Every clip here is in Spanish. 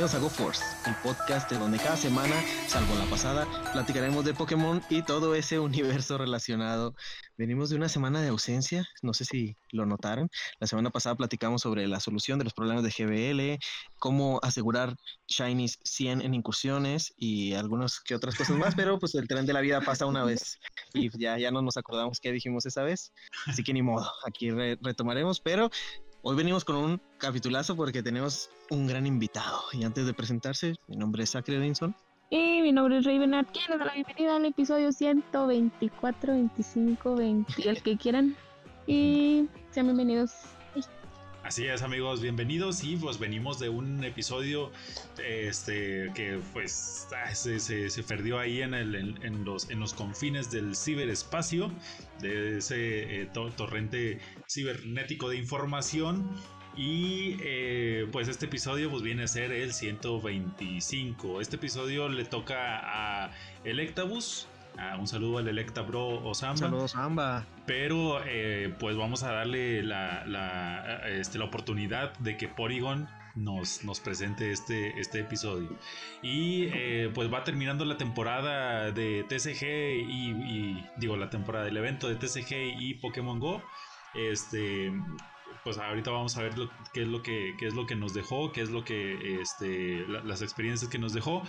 Bienvenidos a GoForce, el podcast de donde cada semana, salvo la pasada, platicaremos de Pokémon y todo ese universo relacionado. Venimos de una semana de ausencia, no sé si lo notaron. La semana pasada platicamos sobre la solución de los problemas de GBL, cómo asegurar Shinies 100 en incursiones y algunas que otras cosas más, pero pues el tren de la vida pasa una vez y ya, ya no nos acordamos qué dijimos esa vez. Así que ni modo, aquí retomaremos, pero Hoy venimos con un capitulazo porque tenemos un gran invitado. Y antes de presentarse, mi nombre es Sacre Edinson. Y mi nombre es Raven Quiero dar la bienvenida al episodio 124, 25, 20, el que quieran. Y sean bienvenidos Así es amigos, bienvenidos y pues venimos de un episodio este, que pues ah, se, perdió ahí en, los confines del ciberespacio, de ese eh, torrente cibernético de información y eh, pues este episodio pues viene a ser el 125. Este episodio le toca a Electabus Ah, un saludo al Electa Bro Osamba. Saludos, Samba. Pero eh, pues vamos a darle este, la, oportunidad de que Porygon nos, nos presente este, este episodio. Y eh, pues va terminando la temporada de TCG y, digo la temporada del evento de TCG y Pokémon Go. Este, pues ahorita vamos a ver qué es lo que es lo que nos dejó, qué es lo que este, las experiencias que nos dejó.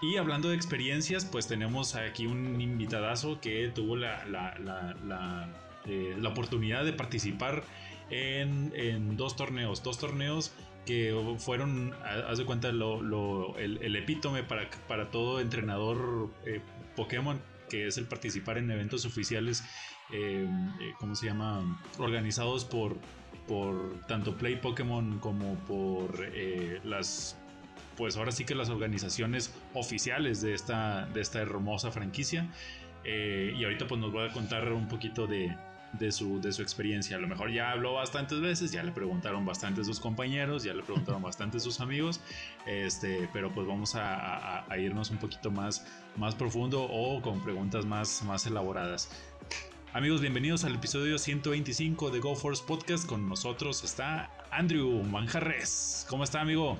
Y hablando de experiencias, pues tenemos aquí un invitadazo que tuvo la, eh, oportunidad de participar en, dos torneos, dos torneos que fueron, haz de cuenta, el, epítome para, para todo entrenador eh, Pokémon, que es el participar en eventos oficiales, eh, ¿cómo se llama? Organizados por, por tanto Play Pokémon como por las pues ahora sí que las organizaciones oficiales de esta, de esta hermosa franquicia. Eh, y ahorita pues nos va a contar un poquito de, de, su, de su experiencia. A lo mejor ya habló bastantes veces, ya le preguntaron bastante sus compañeros, ya le preguntaron bastante sus amigos, este, pero pues vamos a, irnos un poquito más, más profundo o con preguntas más, más elaboradas. Amigos, bienvenidos al episodio 125 de GoForce Podcast. Con nosotros está Andrew Manjarres. ¿Cómo está, amigo?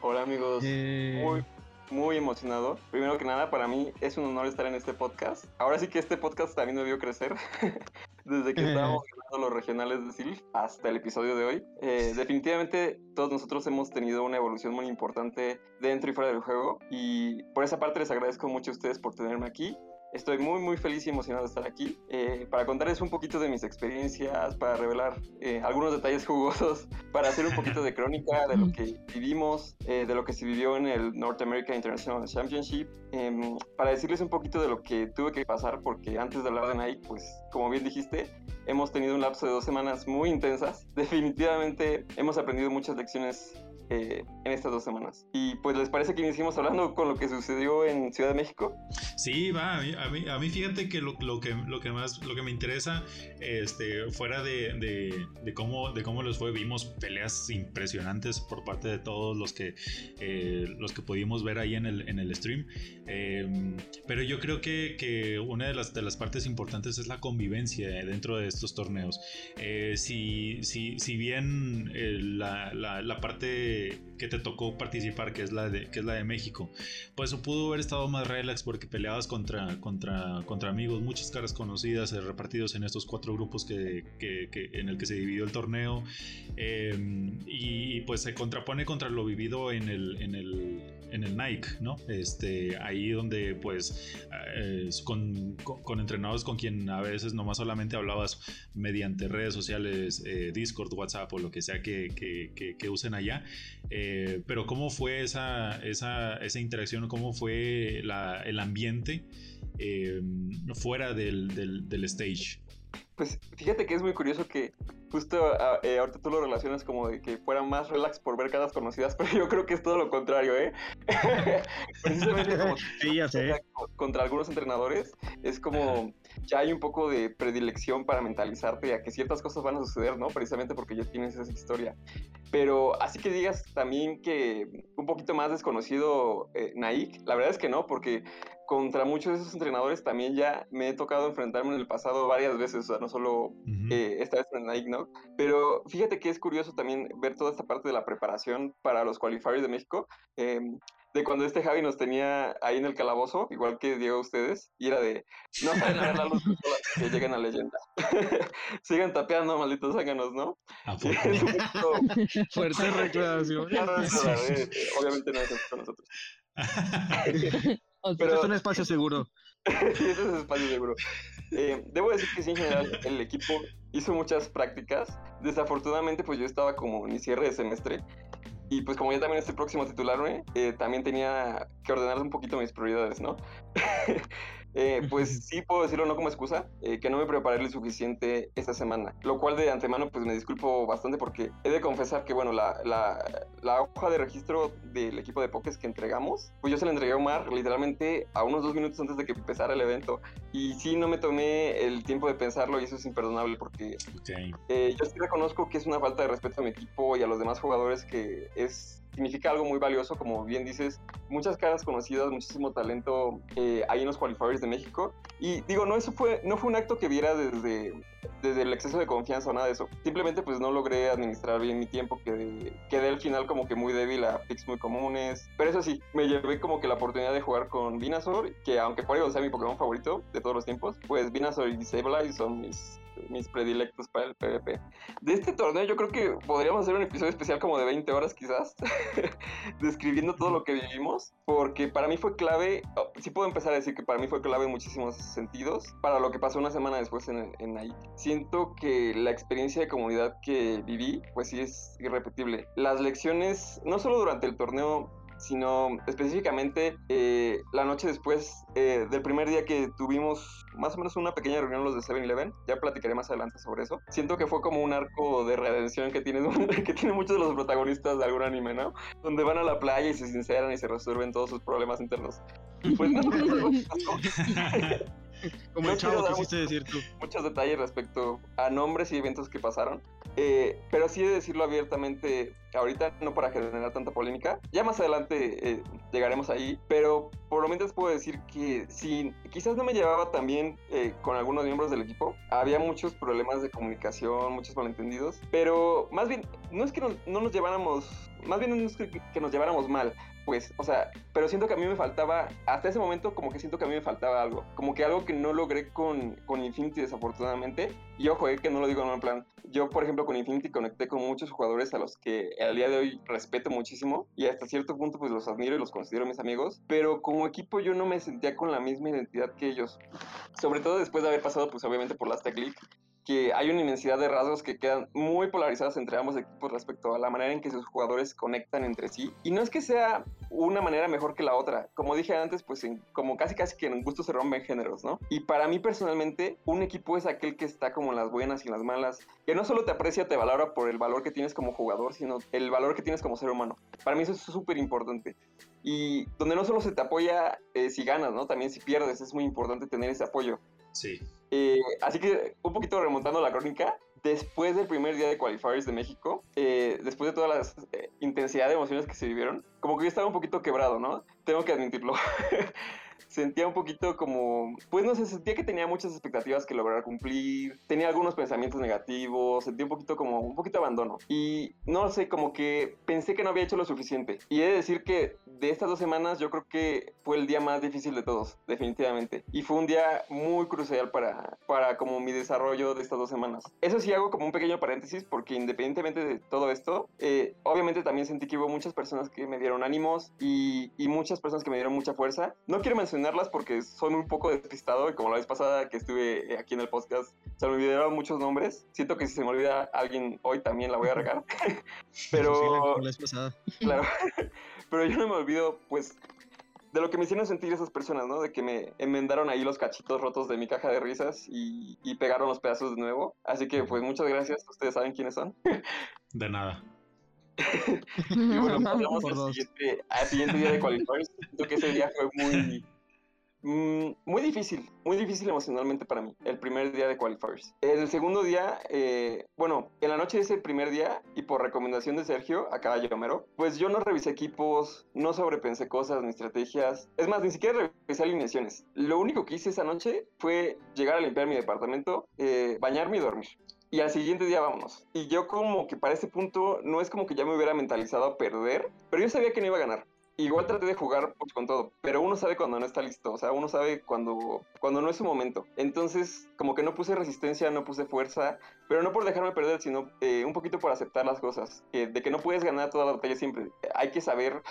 Hola amigos, muy, muy emocionado. Primero que nada, para mí es un honor estar en este podcast. Ahora sí que este podcast también me vio crecer. Desde que estábamos grabando los regionales de Silf hasta el episodio de hoy. Eh, definitivamente todos nosotros hemos tenido una evolución muy importante dentro y fuera del juego. Y por esa parte les agradezco mucho a ustedes por tenerme aquí. Estoy muy muy feliz y emocionado de estar aquí eh, para contarles un poquito de mis experiencias, para revelar eh, algunos detalles jugosos, para hacer un poquito de crónica de lo que vivimos, eh, de lo que se vivió en el North American International Championship, em, para decirles un poquito de lo que tuve que pasar, porque antes de hablar de Nike, pues como bien dijiste, hemos tenido un lapso de dos semanas muy intensas. Definitivamente hemos aprendido muchas lecciones eh, en estas dos semanas. Y pues, ¿les parece que iniciemos hablando con lo que sucedió en Ciudad de México? Sí, va, a mí, a mí, fíjate que lo, que lo que más lo que me interesa, este, fuera de, de, cómo, de cómo les fue, vimos peleas impresionantes por parte de todos los que, eh, los que pudimos ver ahí en el, en el stream. Em, pero yo creo que, que, una de las, de las partes importantes es la convivencia dentro de estos torneos. Eh, si, si, si bien la, la parte de que te tocó participar, que es la de, que es la de México, pues pudo haber estado más relax porque peleabas contra, contra, contra amigos, muchas caras conocidas eh, repartidos en estos cuatro grupos que, en el que se dividió el torneo. Em, y pues se contrapone contra lo vivido en el, en el, en el Nike, ¿no? Este, ahí donde pues eh, con, con, entrenados con quien a veces nomás solamente hablabas mediante redes sociales, eh, Discord, WhatsApp o lo que sea que, que usen allá. Eh, pero ¿cómo fue esa, esa, esa interacción? ¿Cómo fue el ambiente eh, fuera del, del, stage? Pues fíjate que es muy curioso que justo ah, eh, ahorita tú lo relacionas como de que fuera más relax por ver caras conocidas, pero yo creo que es todo lo contrario, ¿eh? Precisamente como sí, ya sé. contra algunos entrenadores, es como ya hay un poco de predilección para mentalizarte a que ciertas cosas van a suceder, ¿no? Precisamente porque ya tienes esa historia. Pero así que digas también que un poquito más desconocido eh, Naik, la verdad es que no, porque contra muchos de esos entrenadores también ya me he tocado enfrentarme en el pasado varias veces, o sea, no solo eh, esta vez en Nike, ¿no? Pero fíjate que es curioso también ver toda esta parte de la preparación para los qualifiers de México. Em, de cuando este Javi nos tenía ahí en el calabozo, igual que Diego ustedes, y era de, no saben ver la luz que lleguen a leyenda. Sigan tapeando, malditos zánganos, ¿no? Fuerte reclamación. obviamente no es con nosotros. Pero es un espacio seguro. sí, ese es un espacio seguro. Eh, debo decir que sí, en general, el equipo hizo muchas prácticas. Desafortunadamente, pues yo estaba como en mi cierre de semestre. Y pues como yo también estoy próximo a titularme, eh, también tenía que ordenar un poquito mis prioridades, ¿no? Eh, pues sí puedo decirlo no como excusa, eh, que no me preparé lo suficiente esta semana, lo cual de antemano pues me disculpo bastante porque he de confesar que bueno, la, la, la hoja de registro del equipo de Pokés que entregamos, pues yo se la entregué a Omar literalmente a unos dos minutos antes de que empezara el evento. Y sí no me tomé el tiempo de pensarlo y eso es imperdonable porque eh, yo sí reconozco que es una falta de respeto a mi equipo y a los demás jugadores que es significa algo muy valioso, como bien dices, muchas caras conocidas, muchísimo talento eh, ahí en los qualifiers de México. Y digo, no, eso fue, no fue un acto que viera desde, desde el exceso de confianza o nada de eso. Simplemente pues no logré administrar bien mi tiempo, quedé, quedé al final como que muy débil a picks muy comunes. Pero eso sí, me llevé como que la oportunidad de jugar con Venusaur, que aunque Porygon sea mi Pokémon favorito de todos los tiempos, pues Venusaur y Sableye son mis mis predilectos para el PvP. De este torneo yo creo que podríamos hacer un episodio especial como de 20 horas quizás, describiendo todo lo que vivimos, porque para mí fue clave, oh, sí puedo empezar a decir que para mí fue clave en muchísimos sentidos, para lo que pasó una semana después en, en. Siento que la experiencia de comunidad que viví, pues sí es irrepetible. Las lecciones, no solo durante el torneo, sino específicamente eh, la noche después eh, del primer día que tuvimos más o menos una pequeña reunión los de 7-Eleven, ya platicaré más adelante sobre eso. Siento que fue como un arco de redención que tiene, que tiene muchos de los protagonistas de algún anime, ¿no? Donde van a la playa y se sinceran y se resuelven todos sus problemas internos. Pues no, Como el chavo quisiste decir tú. Muchos detalles respecto a nombres y eventos que pasaron. Eh, pero sí de decirlo abiertamente, ahorita no para generar tanta polémica. Ya más adelante eh, llegaremos ahí. Pero por lo menos puedo decir que si quizás no me llevaba tan bien eh, con algunos miembros del equipo. Había muchos problemas de comunicación, muchos malentendidos. Pero más bien, no es que no nos lleváramos, más bien no es que nos lleváramos mal pues, o sea, pero siento que a mí me faltaba, hasta ese momento como que siento que a mí me faltaba algo, como que algo que no logré con, con Infinity desafortunadamente, y ojo, eh, que no lo digo en un plan, yo por ejemplo con Infinity conecté con muchos jugadores a los que al día de hoy respeto muchísimo, y hasta cierto punto pues los admiro y los considero mis amigos, pero como equipo yo no me sentía con la misma identidad que ellos, sobre todo después de haber pasado pues obviamente por las Tech League, que hay una inmensidad de rasgos que quedan muy polarizados entre ambos equipos respecto a la manera en que sus jugadores conectan entre sí. Y no es que sea una manera mejor que la otra. Como dije antes, pues como casi casi que en gusto se rompen géneros, ¿no? Y para mí personalmente, un equipo es aquel que está como en las buenas y en las malas, que no solo te aprecia, te valora por el valor que tienes como jugador, sino el valor que tienes como ser humano. Para mí eso es súper importante. Y donde no solo se te apoya eh, si ganas, ¿no? También si pierdes, es muy importante tener ese apoyo. Sí. Eh, así que un poquito remontando la crónica, después del primer día de qualifiers de México, eh, después de toda la eh, intensidad de emociones que se vivieron, como que yo estaba un poquito quebrado, ¿no? Tengo que admitirlo. sentía un poquito como, pues no sé, sentía que tenía muchas expectativas que lograr cumplir, tenía algunos pensamientos negativos, sentía un poquito como, un poquito abandono. Y no sé, como que pensé que no había hecho lo suficiente. Y he de decir que de estas dos semanas yo creo que fue el día más difícil de todos, definitivamente. Y fue un día muy crucial para, para como mi desarrollo de estas dos semanas. Eso sí hago como un pequeño paréntesis porque independientemente de todo esto, eh, obviamente también sentí que hubo muchas personas que me dieron ánimos y, y muchas personas que me dieron mucha fuerza. No quiero mencionar porque son un poco despistado y como la vez pasada que estuve aquí en el podcast se me olvidaron muchos nombres. Siento que si se me olvida alguien hoy también la voy a regar. Pero... Claro. Pero yo no me olvido pues de lo que me hicieron sentir esas personas, ¿no? De que me enmendaron ahí los cachitos rotos de mi caja de risas y, y pegaron los pedazos de nuevo. Así que pues muchas gracias. Ustedes saben quiénes son. De nada. y bueno, pasamos al siguiente, al siguiente día de qualifiers. Siento que ese día fue muy Mm, muy difícil, muy difícil emocionalmente para mí, el primer día de qualifiers. El segundo día, eh, bueno, en la noche de ese primer día, y por recomendación de Sergio, a caballo Homero, pues yo no revisé equipos, no sobrepensé cosas ni estrategias. Es más, ni siquiera revisé alineaciones. Lo único que hice esa noche fue llegar a limpiar mi departamento, eh, bañarme y dormir y al siguiente día vámonos. Y yo como que para ese punto no es como que ya me hubiera mentalizado a perder, pero yo sabía que no iba a ganar. Igual traté de jugar pues, con todo, pero uno sabe cuando no está listo, o sea, uno sabe cuando, cuando no es su momento. Entonces, como que no puse resistencia, no puse fuerza, pero no por dejarme perder, sino eh, un poquito por aceptar las cosas, de que no puedes ganar toda la batalla siempre. Hay que saber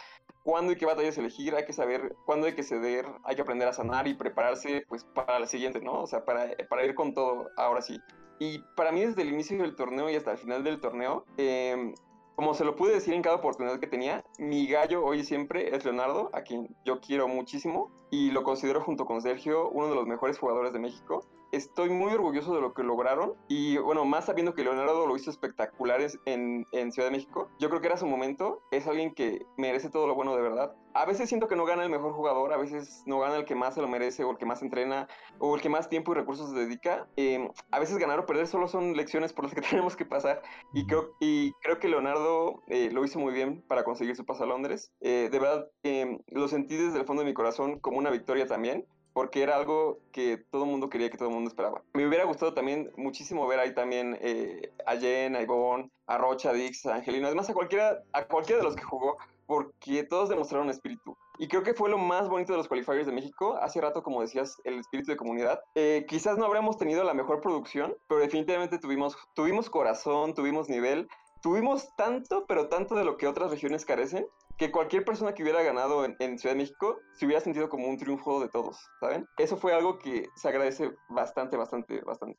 cuándo y qué batallas elegir, hay que saber cuándo hay que ceder, hay que aprender a sanar y prepararse pues para la siguiente, ¿no? O sea, para, para ir con todo ahora sí. Y para mí desde el inicio del torneo y hasta el final del torneo, eh, como se lo pude decir en cada oportunidad que tenía, mi gallo hoy siempre es Leonardo, a quien yo quiero muchísimo y lo considero junto con Sergio uno de los mejores jugadores de México estoy muy orgulloso de lo que lograron y bueno, más sabiendo que Leonardo lo hizo espectaculares en, en, Ciudad de México, yo creo que era su momento, es alguien que merece todo lo bueno de verdad. A veces siento que no gana el mejor jugador, a veces no gana el que más se lo merece o el que más entrena o el que más tiempo y recursos se dedica. Em, a veces ganar o perder solo son lecciones por las que tenemos que pasar y creo, y creo que Leonardo eh, lo hizo muy bien para conseguir su paso a Londres. Eh, de verdad, em, lo sentí desde el fondo de mi corazón como una victoria también porque era algo que todo el mundo quería, que todo el mundo esperaba. Me hubiera gustado también muchísimo ver ahí también eh, a Jen, a Ivonne, a Rocha, a Dix, a Angelino, además a cualquiera, a cualquiera de los que jugó, porque todos demostraron espíritu. Y creo que fue lo más bonito de los qualifiers de México. Hace rato, como decías, el espíritu de comunidad. Eh, quizás no habríamos tenido la mejor producción, pero definitivamente tuvimos, tuvimos corazón, tuvimos nivel, tuvimos tanto, pero tanto de lo que otras regiones carecen, que cualquier persona que hubiera ganado en, Ciudad de México se hubiera sentido como un triunfo de todos, ¿saben? Eso fue algo que se agradece bastante, bastante, bastante.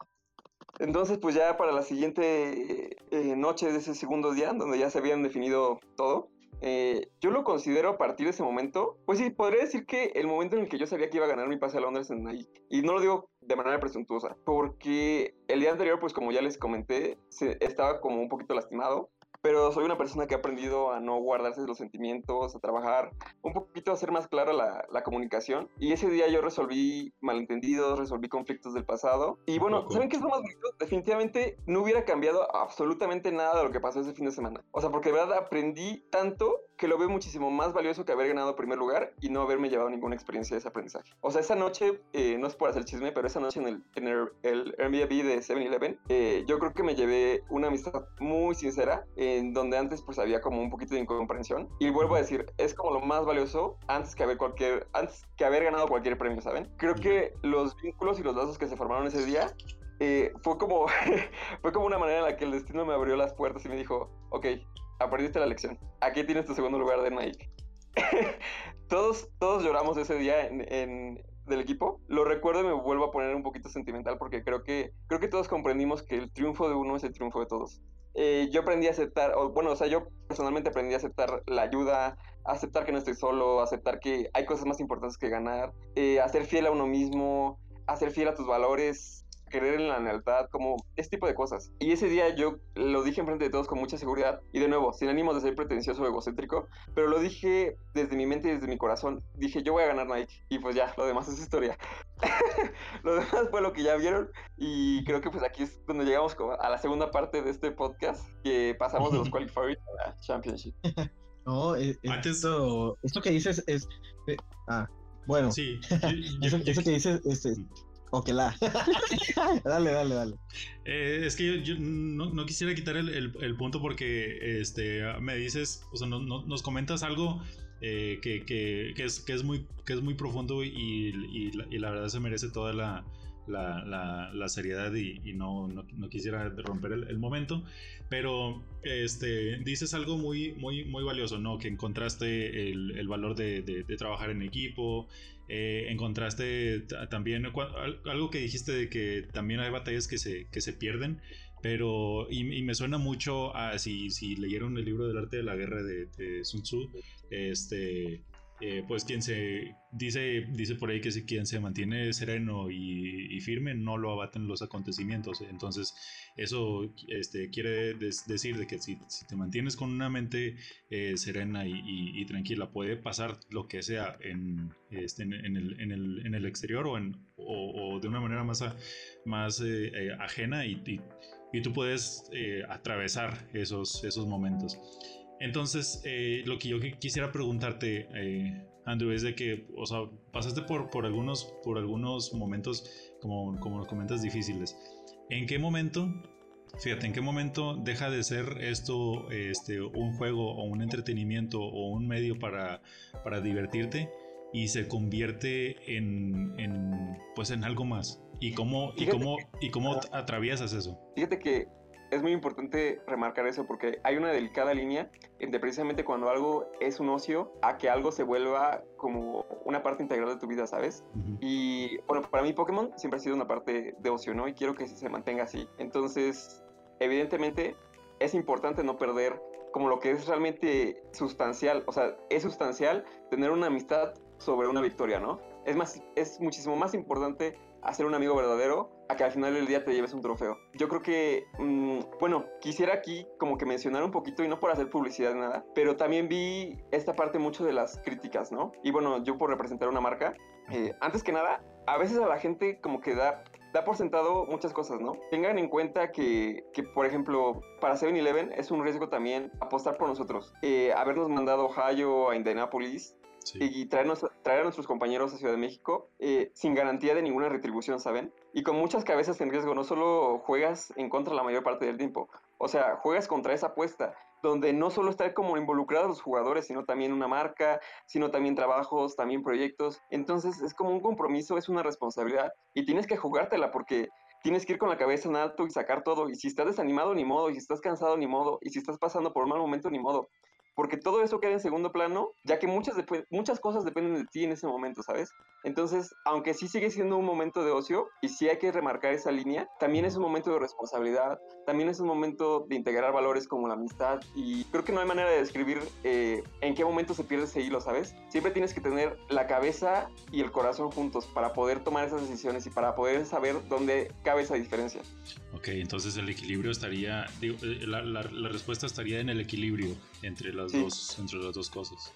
Entonces, pues ya para la siguiente eh, noche de ese segundo día, donde ya se habían definido todo, eh, yo lo considero a partir de ese momento, pues sí, podría decir que el momento en el que yo sabía que iba a ganar mi pase a Londres en ahí. Y no lo digo de manera presuntuosa, porque el día anterior, pues como ya les comenté, estaba como un poquito lastimado pero soy una persona que ha aprendido a no guardarse los sentimientos, a trabajar un poquito, a hacer más clara la, la comunicación. Y ese día yo resolví malentendidos, resolví conflictos del pasado. Y bueno, ¿saben qué es lo más bonito? Definitivamente no hubiera cambiado absolutamente nada de lo que pasó ese fin de semana. O sea, porque de verdad aprendí tanto que lo veo muchísimo más valioso que haber ganado primer lugar y no haberme llevado ninguna experiencia de ese aprendizaje. O sea, esa noche, eh, no es por hacer chisme, pero esa noche en el, en el, el Airbnb de 7-Eleven, eh, yo creo que me llevé una amistad muy sincera, en donde antes pues había como un poquito de incomprensión. Y vuelvo a decir, es como lo más valioso antes que haber cualquier, antes que haber ganado cualquier premio, ¿saben? Creo que los vínculos y los lazos que se formaron ese día eh, fue como fue como una manera en la que el destino me abrió las puertas y me dijo, ok, aprendiste la lección. Aquí tienes tu segundo lugar de Nike. todos, todos lloramos ese día en, del equipo. Lo recuerdo y me vuelvo a poner un poquito sentimental porque creo que, creo que todos comprendimos que el triunfo de uno es el triunfo de todos. Eh, yo aprendí a aceptar, o, bueno, o sea, yo personalmente aprendí a aceptar la ayuda, aceptar que no estoy solo, aceptar que hay cosas más importantes que ganar, eh, a ser fiel a uno mismo, a ser fiel a tus valores, creer en la lealtad, como ese tipo de cosas. Y ese día yo lo dije enfrente de todos con mucha seguridad y de nuevo, sin ánimos de ser pretencioso o egocéntrico, pero lo dije desde mi mente y desde mi corazón. Dije, yo voy a ganar Nike y pues ya, lo demás es historia. lo demás fue lo que ya vieron y creo que pues aquí es donde llegamos a la segunda parte de este podcast, que pasamos de los qualifiers a la Championship. No, eh, eh, esto, esto que dices es... Eh, ah, bueno, sí, eso, que dices, este, o que la. dale, dale, dale. Eh, es que yo, no, quisiera quitar el, punto porque este, me dices, o sea, nos comentas algo eh, que, es, que, es muy, que es muy profundo y, la, verdad se merece toda la, la, seriedad y, no, no, quisiera romper el, momento, pero este, dices algo muy, muy, muy valioso, ¿no? Que encontraste el, valor de, de, trabajar en equipo, eh, encontraste también algo que dijiste de que también hay batallas que se, que se pierden, pero y, me suena mucho a si, si leyeron el libro del arte de la guerra de, Sun Tzu, este, eh, pues quien se dice, dice por ahí que si quien se mantiene sereno y, firme no lo abaten los acontecimientos. Entonces, eso este, quiere decir de que si, te mantienes con una mente eh, serena y, tranquila, puede pasar lo que sea en, este, en, el, exterior o, de una manera más, más eh, ajena y, tú puedes atravesar esos, esos momentos. Entonces, eh, lo que yo quisiera preguntarte, eh, Andrew, es de que, o sea, pasaste por, por, algunos, por algunos momentos, como, como nos comentas, difíciles. ¿En qué momento, fíjate, en qué momento deja de ser esto este, un juego o un entretenimiento o un medio para, para divertirte y se convierte en, en, pues, en algo más? ¿Y cómo, y cómo, y cómo atraviesas eso? Fíjate que es muy importante remarcar eso porque hay una delicada línea entre precisamente cuando algo es un ocio a que algo se vuelva como una parte integral de tu vida, ¿sabes? Y bueno, para mí Pokémon siempre ha sido una parte de ocio, ¿no? Y quiero que se mantenga así. Entonces, evidentemente, es importante no perder como lo que es realmente sustancial. O sea, es sustancial tener una amistad sobre una victoria, ¿no? Es, más, es muchísimo más importante hacer un amigo verdadero a que al final del día te lleves un trofeo. Yo creo que, mm, bueno, quisiera aquí como que mencionar un poquito, y no por hacer publicidad nada, pero también vi esta parte mucho de las críticas, ¿no? Y bueno, yo por representar una marca, eh, antes que nada, a veces a la gente como que da da por sentado muchas cosas, ¿no? Tengan en cuenta que, que por ejemplo, para 7-Eleven es un riesgo también apostar por nosotros. Eh, habernos mandado Ohio a Indianapolis y traernos, traer a nuestros compañeros a Ciudad de México eh, sin garantía de ninguna retribución, ¿saben? Y con muchas cabezas en riesgo, no solo juegas en contra la mayor parte del tiempo, o sea, juegas contra esa apuesta, donde no solo está como involucrados los jugadores, sino también una marca, sino también trabajos, también proyectos. Entonces es como un compromiso, es una responsabilidad y tienes que jugártela porque tienes que ir con la cabeza en alto y sacar todo. Y si estás desanimado, ni modo. Y si estás cansado, ni modo. Y si estás pasando por un mal momento, ni modo porque todo eso queda en segundo plano, ya que muchas, muchas cosas dependen de ti en ese momento, ¿sabes? Entonces, aunque sí sigue siendo un momento de ocio y sí hay que remarcar esa línea, también es un momento de responsabilidad, también es un momento de integrar valores como la amistad y creo que no hay manera de describir eh, en qué momento se pierde ese hilo, ¿sabes? Siempre tienes que tener la cabeza y el corazón juntos para poder tomar esas decisiones y para poder saber dónde cabe esa diferencia. Ok, entonces el equilibrio estaría, digo, eh, la, la, la respuesta estaría en el equilibrio entre las, dos, entre las dos cosas.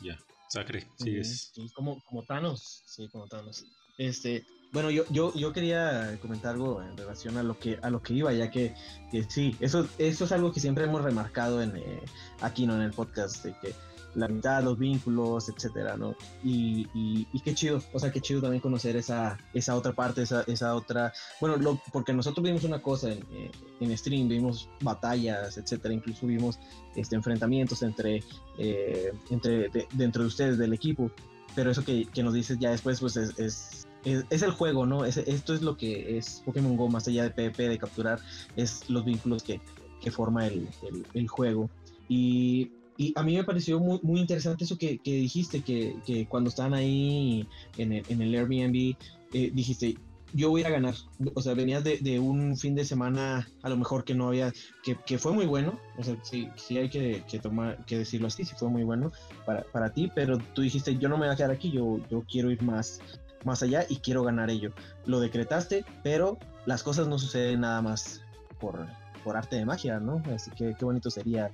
Ya, Sacre, sigues. Sí, como, como Thanos, sí, como Thanos. Este, bueno, yo, yo, yo quería comentar algo en relación a lo que, a lo que iba, ya que, que sí, eso, eso es algo que siempre hemos remarcado en, eh, aquí ¿no? en el podcast, de que la mitad, los vínculos, etcétera, ¿no? Y, y, qué chido, o sea, qué chido también conocer esa, esa otra parte, esa, esa otra, bueno, lo, porque nosotros vimos una cosa en, eh, en stream, vimos batallas, etcétera, incluso vimos este, enfrentamientos entre, eh, entre dentro de ustedes, del equipo, pero eso que, que nos dices ya después, pues es, es es, el juego, ¿no? Es, esto es lo que es Pokémon Go, más allá de PvP, de capturar, es los vínculos que, que forma el, el, el, juego. Y y a mí me pareció muy, interesante eso que, que dijiste, que, que, cuando estaban ahí en el, en el Airbnb, eh, dijiste, yo voy a ganar. O sea, venías de, de, un fin de semana, a lo mejor que no había, que, que fue muy bueno. O sea, sí, sí hay que, que, tomar, que decirlo así, sí fue muy bueno para, para ti, pero tú dijiste, yo no me voy a quedar aquí, yo, yo quiero ir más, más allá y quiero ganar ello. Lo decretaste, pero las cosas no suceden nada más por, por arte de magia, ¿no? Así que qué bonito sería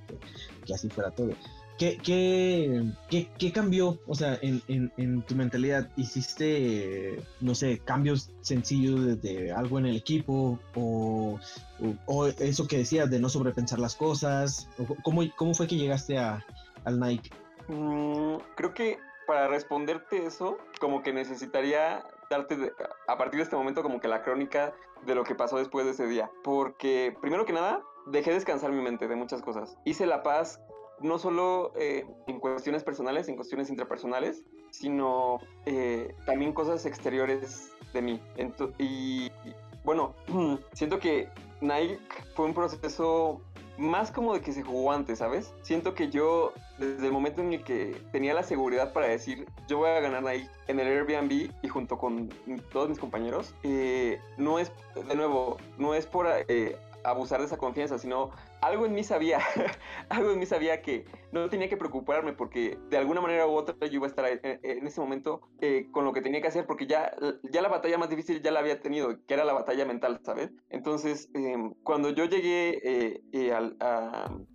que, así fuera todo. ¿Qué, qué, qué, cambió, o sea, en, en, tu mentalidad? ¿Hiciste, no sé, cambios sencillos de, algo en el equipo? O, o, eso que decías de no sobrepensar las cosas? ¿Cómo, cómo fue que llegaste a, al Nike? Mm, creo que para responderte eso, como que necesitaría darte a partir de este momento como que la crónica de lo que pasó después de ese día. Porque primero que nada, dejé descansar mi mente de muchas cosas. Hice la paz no solo eh, en cuestiones personales, en cuestiones intrapersonales, sino eh, también cosas exteriores de mí. y, bueno, siento que Nike fue un proceso más como de que se jugó antes, ¿sabes? Siento que yo, desde el momento en el que tenía la seguridad para decir, yo voy a ganar ahí en el Airbnb y junto con todos mis compañeros, eh, no es, de nuevo, no es por eh, abusar de esa confianza, sino algo en mí sabía, algo en mí sabía que no tenía que preocuparme porque de alguna manera u otra yo iba a estar en, ese momento eh, con lo que tenía que hacer porque ya, ya la batalla más difícil ya la había tenido, que era la batalla mental, ¿sabes? Entonces, em, cuando yo llegué eh, eh, al,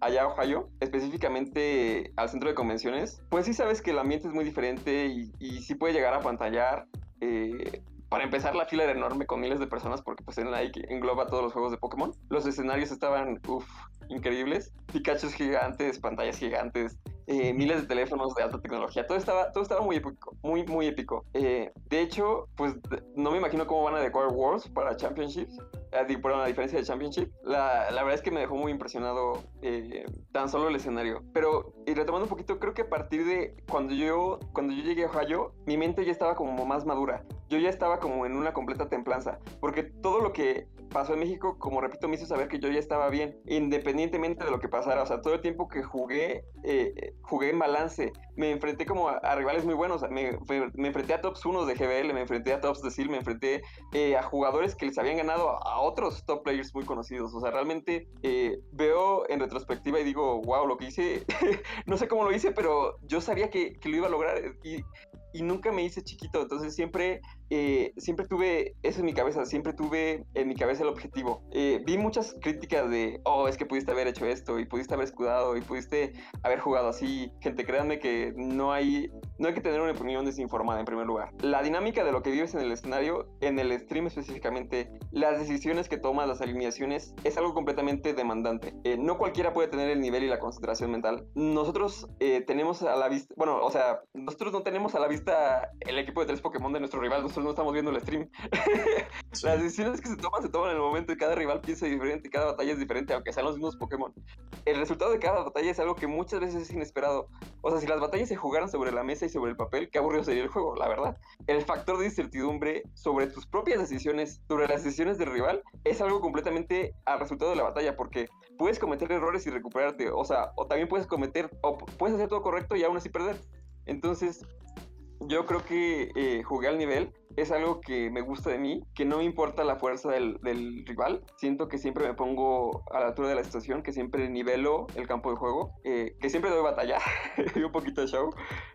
allá a Ohio, específicamente al centro de convenciones, pues sí sabes que el ambiente es muy diferente y, y sí puede llegar a pantallar. Eh, para empezar, la fila era enorme con miles de personas porque pues en que engloba todos los juegos de Pokémon. Los escenarios estaban, uff, increíbles. Pikachu gigantes, pantallas gigantes, eh, miles de teléfonos de alta tecnología. Todo estaba, todo estaba muy épico, muy, muy épico. Eh, de hecho, pues no me imagino cómo van a adecuar Wars para Championships. Eh, por una diferencia de Championship. La, la, verdad es que me dejó muy impresionado tan solo el escenario. Pero, y retomando un poquito, creo que a partir de cuando yo, cuando yo llegué a Ohio, mi mente ya estaba como más madura. Yo ya estaba como en una completa templanza. Porque todo lo que pasó en México, como repito, me hizo saber que yo ya estaba bien, independientemente de lo que pasara. O sea, todo el tiempo que jugué, eh, jugué en balance. Me enfrenté como a, rivales muy buenos. Me, me, enfrenté a tops 1 de GBL, me enfrenté a tops de SEAL, me enfrenté eh, a jugadores que les habían ganado a, otros top players muy conocidos. O sea, realmente eh, veo en retrospectiva y digo, wow, lo que hice, no sé cómo lo hice, pero yo sabía que, que lo iba a lograr. Y, y nunca me hice chiquito, entonces siempre, eh, siempre tuve eso en mi cabeza, siempre tuve en mi cabeza el objetivo. Eh, vi muchas críticas de, oh, es que pudiste haber hecho esto y pudiste haber escudado y pudiste haber jugado así. Gente, créanme que no hay, no hay que tener una opinión desinformada en primer lugar. La dinámica de lo que vives en el escenario, en el stream específicamente, las decisiones que tomas, las alineaciones, es algo completamente demandante. Eh, no cualquiera puede tener el nivel y la concentración mental. Nosotros tenemos a la vista, bueno, o sea, nosotros no tenemos a la vista el equipo de tres Pokémon de nuestro rival, nosotros no estamos viendo el stream. Las decisiones que se toman se toman en el momento y cada rival piensa diferente, cada batalla es diferente, aunque sean los mismos Pokémon. El resultado de cada batalla es algo que muchas veces es inesperado. O sea, si las batallas se jugaran sobre la mesa y sobre el papel, qué aburrido sería el juego, la verdad. El factor de incertidumbre sobre tus propias decisiones, sobre las decisiones del rival, es algo completamente al resultado de la batalla, porque puedes cometer errores y recuperarte, o sea, o también puedes cometer, o puedes hacer todo correcto y aún así perder. Entonces, yo creo que eh, jugué al nivel es algo que me gusta de mí, que no me importa la fuerza del, rival. Siento que siempre me pongo a la altura de la situación, que siempre nivelo el campo de juego, eh, que siempre doy batalla y un poquito de show,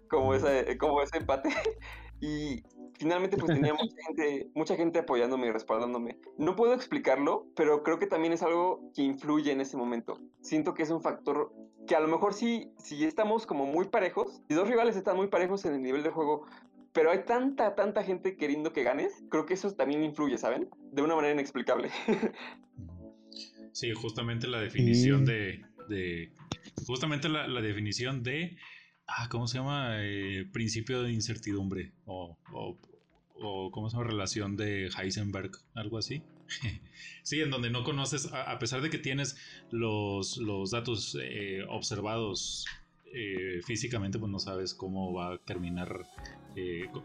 como, ese, como ese empate. y finalmente pues tenía mucha gente, mucha gente apoyándome y respaldándome. No puedo explicarlo, pero creo que también es algo que influye en ese momento. Siento que es un factor que a lo mejor sí, si estamos como muy parejos, si dos rivales están muy parejos en el nivel de juego, pero hay tanta, tanta gente queriendo que ganes, creo que eso también influye, ¿saben? De una manera inexplicable. sí, justamente la definición de, Justamente la, definición de... Ah, ¿cómo se llama? Eh, principio de incertidumbre. O, o, ¿cómo se llama? Relación de Heisenberg, algo así. sí, en donde no conoces, a, pesar de que tienes los, los datos eh, observados eh, físicamente, pues no sabes cómo va a terminar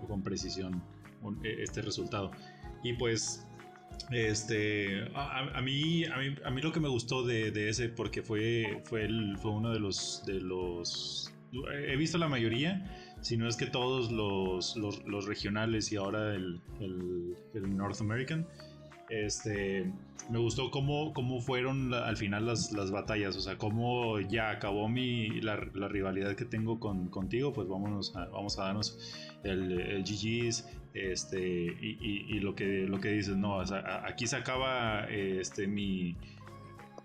con, precisión este resultado. Y pues, este, a, mí, a, mí, a mí lo que me gustó de, ese, porque fue, fue, el, fue uno de los, de los... He visto la mayoría, si no es que todos los, los, los regionales y ahora el, el, el North American. Este, me gustó cómo, cómo fueron al final las, las, batallas, o sea, cómo ya acabó mi, la, la rivalidad que tengo con, contigo, pues vámonos a, vamos a darnos el, el GG's, este, y, y, lo, que, lo que dices, no, o sea, aquí se acaba este, mi,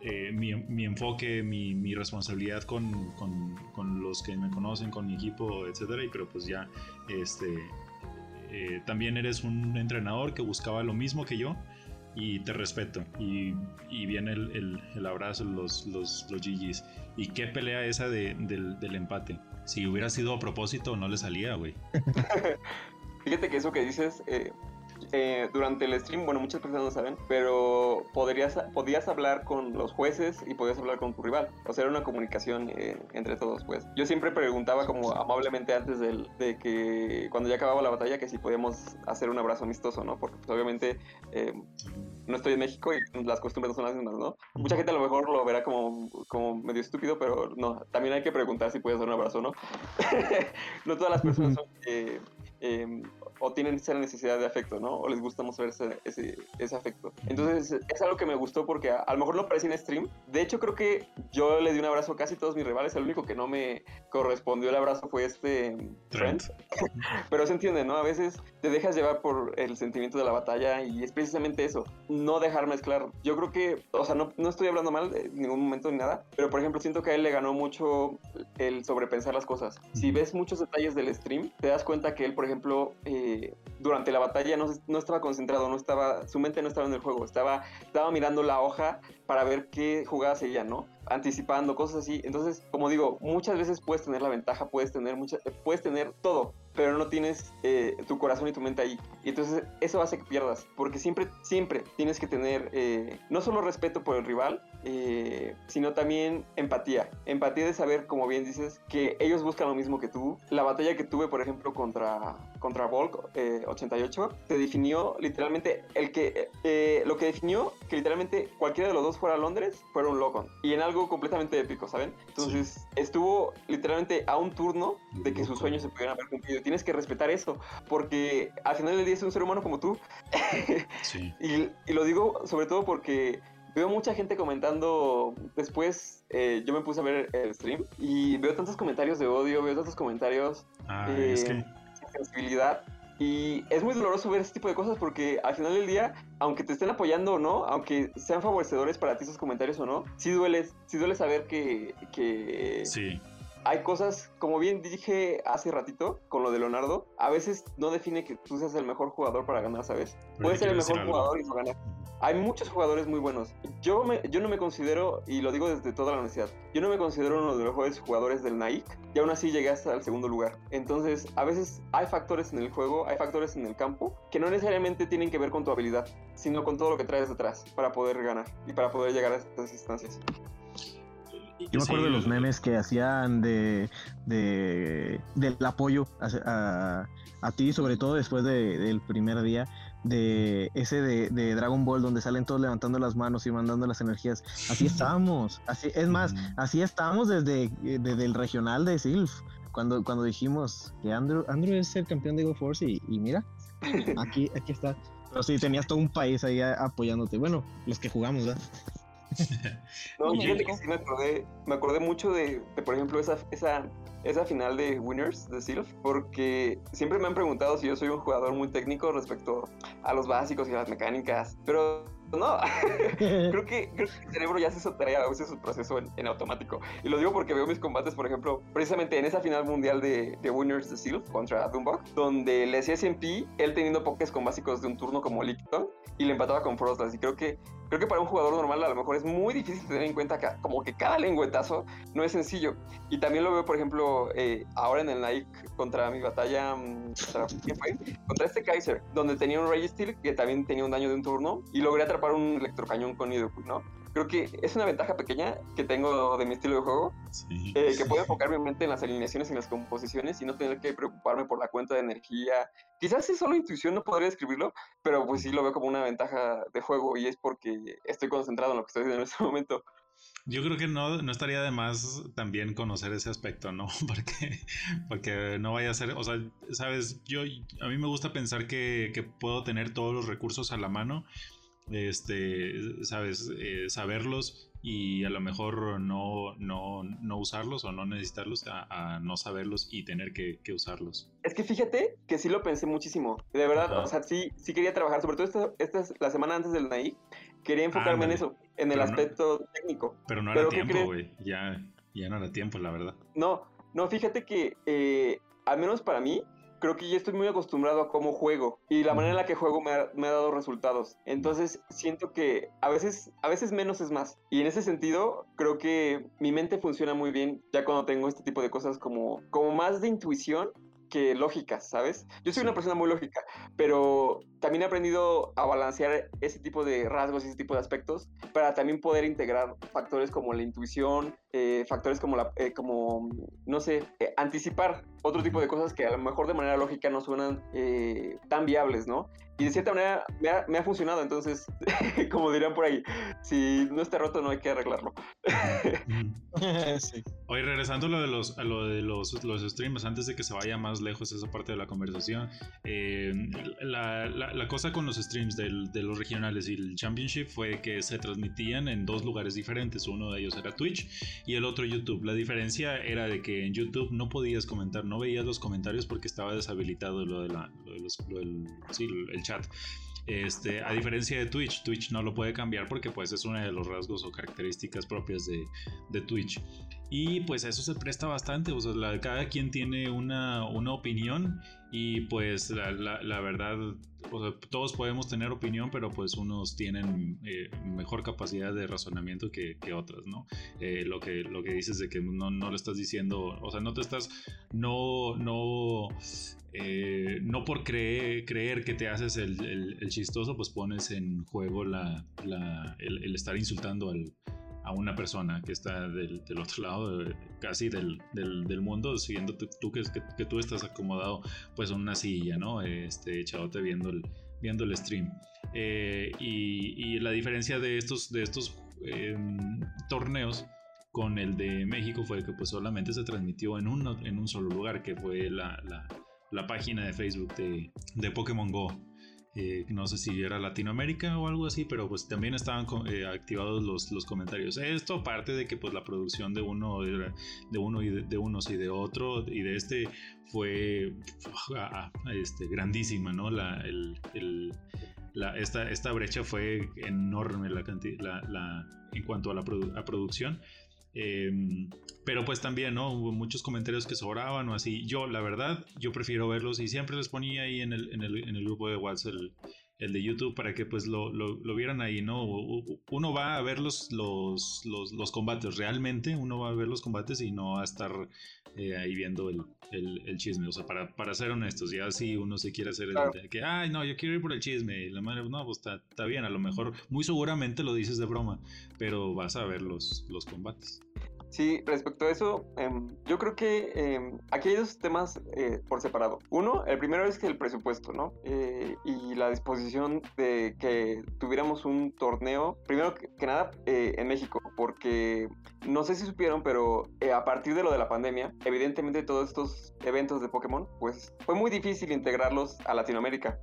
eh, mi, mi, enfoque, mi, mi responsabilidad con, con, con, los que me conocen, con mi equipo, etcétera, y pero pues ya, este, eh, también eres un entrenador que buscaba lo mismo que yo, y te respeto. Y, y viene el, el, abrazo, los, los, los GGs. ¿Y qué pelea esa de, del, del, empate? Si hubiera sido a propósito, no le salía, güey. Fíjate que eso que dices, eh, eh, durante el stream, bueno, muchas personas no saben, pero podrías, podías hablar con los jueces y podías hablar con tu rival. O sea, era una comunicación eh, entre todos, pues. Yo siempre preguntaba como amablemente antes de que cuando ya acababa la batalla que si podíamos hacer un abrazo amistoso, ¿no? Porque pues, obviamente eh, no estoy en México y las costumbres no son las mismas, ¿no? Mucha gente a lo mejor lo verá como, como medio estúpido, pero no, también hay que preguntar si puedes hacer un abrazo, ¿no? no todas las personas son... o tienen esa necesidad de afecto, ¿no? O les gusta mostrar ese, ese, afecto. Entonces es algo que me gustó porque a, lo mejor no aparecía en stream. De hecho creo que yo le di un abrazo a casi todos mis rivales. El único que no me correspondió el abrazo fue este Trent. Pero se entiende, ¿no? A veces te dejas llevar por el sentimiento de la batalla y es precisamente eso, no dejar mezclar. Yo creo que, o sea, no, no estoy hablando mal en ningún momento ni nada, pero por ejemplo siento que a él le ganó mucho el sobrepensar las cosas. Si ves muchos detalles del stream, te das cuenta que él, por ejemplo, eh, durante la batalla no, no, estaba concentrado, no estaba, su mente no estaba en el juego, estaba, estaba mirando la hoja para ver qué jugada sería, ¿no? Anticipando cosas así. Entonces, como digo, muchas veces puedes tener la ventaja, puedes tener mucha, puedes tener todo, pero no tienes eh, tu corazón y tu mente ahí. Y entonces eso hace que pierdas, porque siempre, siempre tienes que tener eh, no solo respeto por el rival, eh, sino también empatía. Empatía de saber, como bien dices, que ellos buscan lo mismo que tú. La batalla que tuve, por ejemplo, contra, contra Volk 88, te definió literalmente el que, lo que definió que literalmente cualquiera de los dos fuera a Londres, fuera un Locon. Y en algo completamente épico, ¿saben? Entonces estuvo literalmente a un turno de que sus sueños se pudieran haber cumplido tienes que respetar eso, porque al final del día es un ser humano como tú. Sí. y, lo digo sobre todo porque veo mucha gente comentando después eh, yo me puse a ver el stream y veo tantos comentarios de odio veo tantos comentarios ah, eh, sin sensibilidad y es muy doloroso ver ese tipo de cosas porque al final del día aunque te estén apoyando o no aunque sean favorecedores para ti esos comentarios o no sí duele sí duele saber que, que sí hay cosas, como bien dije hace ratito con lo de Leonardo, a veces no define que tú seas el mejor jugador para ganar, ¿sabes? Puedes ser el mejor jugador y no ganar. Hay muchos jugadores muy buenos. Yo, me, yo no me considero, y lo digo desde toda la universidad, yo no me considero uno de los mejores jugadores del Nike y aún así llegué hasta el segundo lugar. Entonces, a veces hay factores en el juego, hay factores en el campo que no necesariamente tienen que ver con tu habilidad, sino con todo lo que traes detrás para poder ganar y para poder llegar a estas instancias. Yo me acuerdo de los memes que hacían de, del apoyo a, ti, sobre todo después del primer día, de ese de, Dragon Ball donde salen todos levantando las manos y mandando las energías. Así estábamos, así es más, así estábamos desde, desde el regional de Silf, cuando, cuando dijimos que Andrew, Andrew es el campeón de Go Force y, y mira, aquí, aquí está. Pero sí, tenías todo un país ahí apoyándote. Bueno, los que jugamos, ¿verdad? no, fíjate que sí me acordé, me acordé mucho de, por ejemplo, esa, esa, esa final de Winners de Sylph, porque siempre me han preguntado si yo soy un jugador muy técnico respecto a los básicos y a las mecánicas, pero no, creo, que, creo que el cerebro ya hace su tarea, hace su proceso en, automático. Y lo digo porque veo mis combates, por ejemplo, precisamente en esa final mundial de, de Winners de Sylph contra Dumbok, donde le hacía SMP, él teniendo pokés con básicos de un turno como Licton, y le empataba con Frostlass. Y creo que creo que para un jugador normal a lo mejor es muy difícil tener en cuenta que como que cada lengüetazo no es sencillo. Y también lo veo, por ejemplo, eh, ahora en el Nike contra mi batalla, mm, contra, ¿quién fue? Contra este Kaiser, donde tenía un Rage Steel que también tenía un daño de un turno y logré atrapar un electrocañón con Nidoku, ¿no? Creo que es una ventaja pequeña que tengo de mi estilo de juego, eh, que puedo enfocar mi mente en las alineaciones y en las composiciones y no tener que preocuparme por la cuenta de energía. Quizás es solo intuición, no podría describirlo, pero pues sí lo veo como una ventaja de juego y es porque estoy concentrado en lo que estoy haciendo en este momento. Yo creo que no, no estaría de más también conocer ese aspecto, ¿no? Porque, porque no vaya a ser, o sea, sabes, yo a mí me gusta pensar que, que puedo tener todos los recursos a la mano este, sabes, eh, saberlos y a lo mejor no, no, no usarlos o no necesitarlos a, no saberlos y tener que, usarlos. Es que fíjate que sí lo pensé muchísimo. De verdad, o sea, sí, sí quería trabajar, sobre todo esta, esta la semana antes del NAI, quería enfocarme en eso, en el aspecto técnico. Pero no era tiempo, güey. Ya, ya no era tiempo, la verdad. No, no, fíjate que eh, al menos para mí, creo que ya estoy muy acostumbrado a cómo juego y la manera en la que juego me ha, dado resultados. Entonces siento que a veces, a veces menos es más. Y en ese sentido, creo que mi mente funciona muy bien ya cuando tengo este tipo de cosas como, como más de intuición que lógicas, ¿sabes? Yo soy una persona muy lógica, pero también he aprendido a balancear ese tipo de rasgos y ese tipo de aspectos para también poder integrar factores como la intuición, eh, factores como, la, eh, como no sé, eh, anticipar otro tipo de cosas que a lo mejor de manera lógica no suenan eh, tan viables, ¿no? Y de cierta manera me ha, funcionado, entonces, como dirían por ahí, si no está roto no hay que arreglarlo. sí. Hoy regresando a lo de los, a lo de los, los, streams, antes de que se vaya más lejos esa parte de la conversación, eh, la, la, cosa con los streams del, de los regionales y el championship fue que se transmitían en dos lugares diferentes, uno de ellos era Twitch y el otro YouTube. La diferencia era de que en YouTube no podías comentar, no veías los comentarios porque estaba deshabilitado lo, de la, del, el chat. Este, a diferencia de Twitch, Twitch no lo puede cambiar porque pues es uno de los rasgos o características propias de, de Twitch. Y pues eso se presta bastante, cada quien tiene una, una opinión y pues la, verdad, o sea, todos podemos tener opinión, pero pues unos tienen eh, mejor capacidad de razonamiento que, que otras, ¿no? Eh, lo, que, lo que dices de que no, no le estás diciendo, o sea, no te estás, no, no eh, no por creer, creer, que te haces el, chistoso, pues pones en juego la, el, estar insultando a una persona que está del, otro lado, eh, casi del, mundo, siguiendo tú que, tú estás acomodado pues en una silla, ¿no? Este, echadote viendo el, viendo el stream. Eh, y, la diferencia de estos, de estos em, torneos con el de México fue que pues solamente se transmitió en un, en un solo lugar, que fue la la página de Facebook de, de Pokémon Go. Eh, no sé si era Latinoamérica o algo así, pero pues también estaban eh, activados los, los, comentarios. Esto aparte de que pues la producción de uno de uno y de, unos y de otro y de este fue ah, ah, este, grandísima, ¿no? La, el, la, esta, esta brecha fue enorme la, la, la en cuanto a la a producción Em, pero pues también, ¿no? Hubo muchos comentarios que sobraban o así. Yo, la verdad, yo prefiero verlos y siempre les ponía ahí en el, en el, en el grupo de WhatsApp el, el, de YouTube para que pues lo, lo, lo, vieran ahí, ¿no? Uno va a ver los, los, los, los, combates realmente, uno va a ver los combates y no a estar eh, ahí viendo el, el, chisme. O sea, para, para ser honestos, ya si uno se quiere hacer el que, ay, no, yo quiero ir por el chisme. Y la madre, no, pues está, está bien, a lo mejor, muy seguramente lo dices de broma, pero vas a ver los, los combates. Sí, respecto a eso, em, yo creo que em, aquí hay dos temas eh, por separado. Uno, el primero es que el presupuesto, ¿no? Eh, y la disposición de que tuviéramos un torneo, primero que, nada, eh, en México, porque no sé si supieron, pero a partir de lo de la pandemia, evidentemente todos estos eventos de Pokémon, pues fue muy difícil integrarlos a Latinoamérica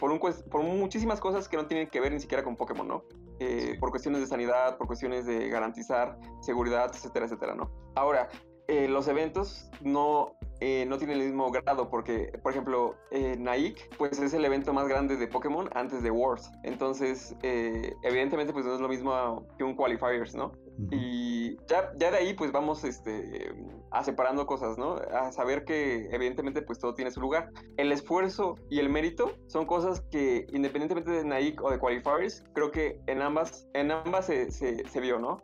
por, un, por muchísimas cosas que no tienen que ver ni siquiera con Pokémon, ¿no? Eh, por cuestiones de sanidad, por cuestiones de garantizar seguridad, etcétera, etcétera, ¿no? Ahora, eh, los eventos no, eh, no tienen el mismo grado porque, por ejemplo, Naik, pues es el evento más grande de Pokémon antes de Wars. Entonces, evidentemente, pues no es lo mismo que un Qualifiers, ¿no? Y ya, ya de ahí, pues vamos, este, a separando cosas, ¿no? A saber que evidentemente pues todo tiene su lugar. El esfuerzo y el mérito son cosas que independientemente de Nike o de Qualifiers, creo que en ambas, en ambas se, se, vio, ¿no?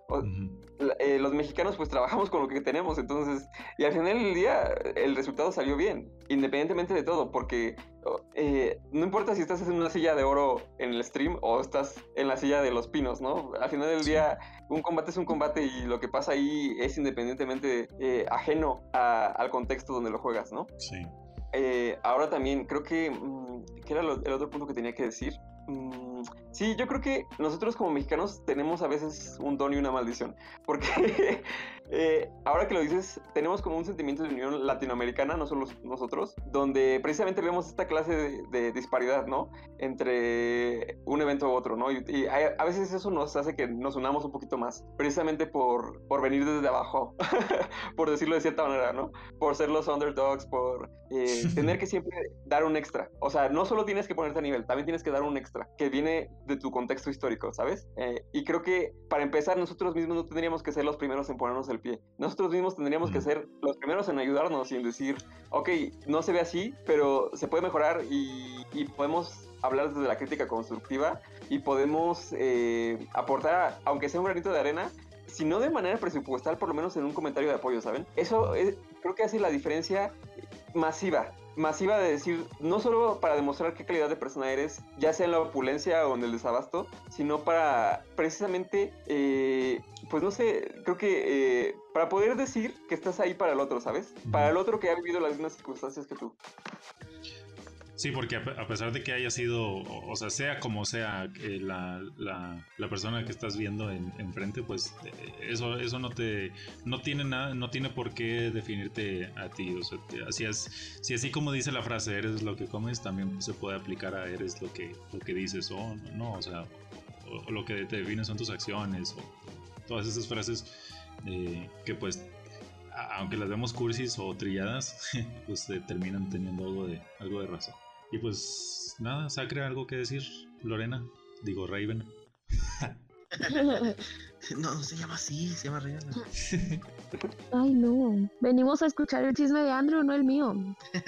Eh, los mexicanos pues trabajamos con lo que tenemos, entonces, y al final del día el resultado salió bien, independientemente de todo, porque eh, no importa si estás en una silla de oro en el stream o estás en la silla de los pinos, ¿no? Al final del día un combate es un combate y lo que pasa ahí es independientemente eh, ajeno al contexto donde lo juegas, ¿no? Sí. ahora también creo que, mm, ¿qué era el otro punto que tenía que decir? Mm, sí, yo creo que nosotros como mexicanos tenemos a veces un don y una maldición. Porque eh, ahora que lo dices, tenemos como un sentimiento de unión latinoamericana, no solo nosotros, donde precisamente vemos esta clase de, disparidad, ¿no? Entre un evento u otro, ¿no? Y, a, veces eso nos hace que nos unamos un poquito más, precisamente por, por venir desde abajo, por decirlo de cierta manera, ¿no? Por ser los underdogs, por eh, tener que siempre dar un extra. O sea, no solo tienes que ponerte a nivel, también tienes que dar un extra que viene de tu contexto histórico, ¿sabes? Eh, y creo que para empezar nosotros mismos no tendríamos que ser los primeros en ponernos el pie. Nosotros mismos tendríamos que ser los primeros en ayudarnos y en decir, ok, no se ve así, pero se puede mejorar y, podemos hablar desde la crítica constructiva y podemos eh, aportar, aunque sea un granito de arena, si no de manera presupuestal, por lo menos en un comentario de apoyo, ¿saben? Eso creo que hace la diferencia masiva, masiva de decir, no solo para demostrar qué calidad de persona eres, ya sea en la opulencia o en el desabasto, sino para precisamente, eh, pues no sé, creo que eh, para poder decir que estás ahí para el otro, ¿sabes? Para el otro que ha vivido las mismas circunstancias que tú. Sí, porque a pesar de que haya sido, o sea, sea como sea eh, la, la, la, persona que estás viendo en, enfrente, pues eh, eso, eso no te, no tiene nada, no tiene por qué definirte a ti. O sea, así es, si así como dice la frase, eres lo que comes, también se puede aplicar a eres lo que, lo que dices o no, o sea, o, lo que te define son tus acciones o todas esas frases eh, que pues aunque las vemos cursis o trilladas, pues terminan teniendo algo de, algo de razón. Y pues nada, Sacre, algo que decir, Lorena, digo Raven. no, no se llama así, se llama Raven. Ay, no. Venimos a escuchar el chisme de Andrew, no el mío.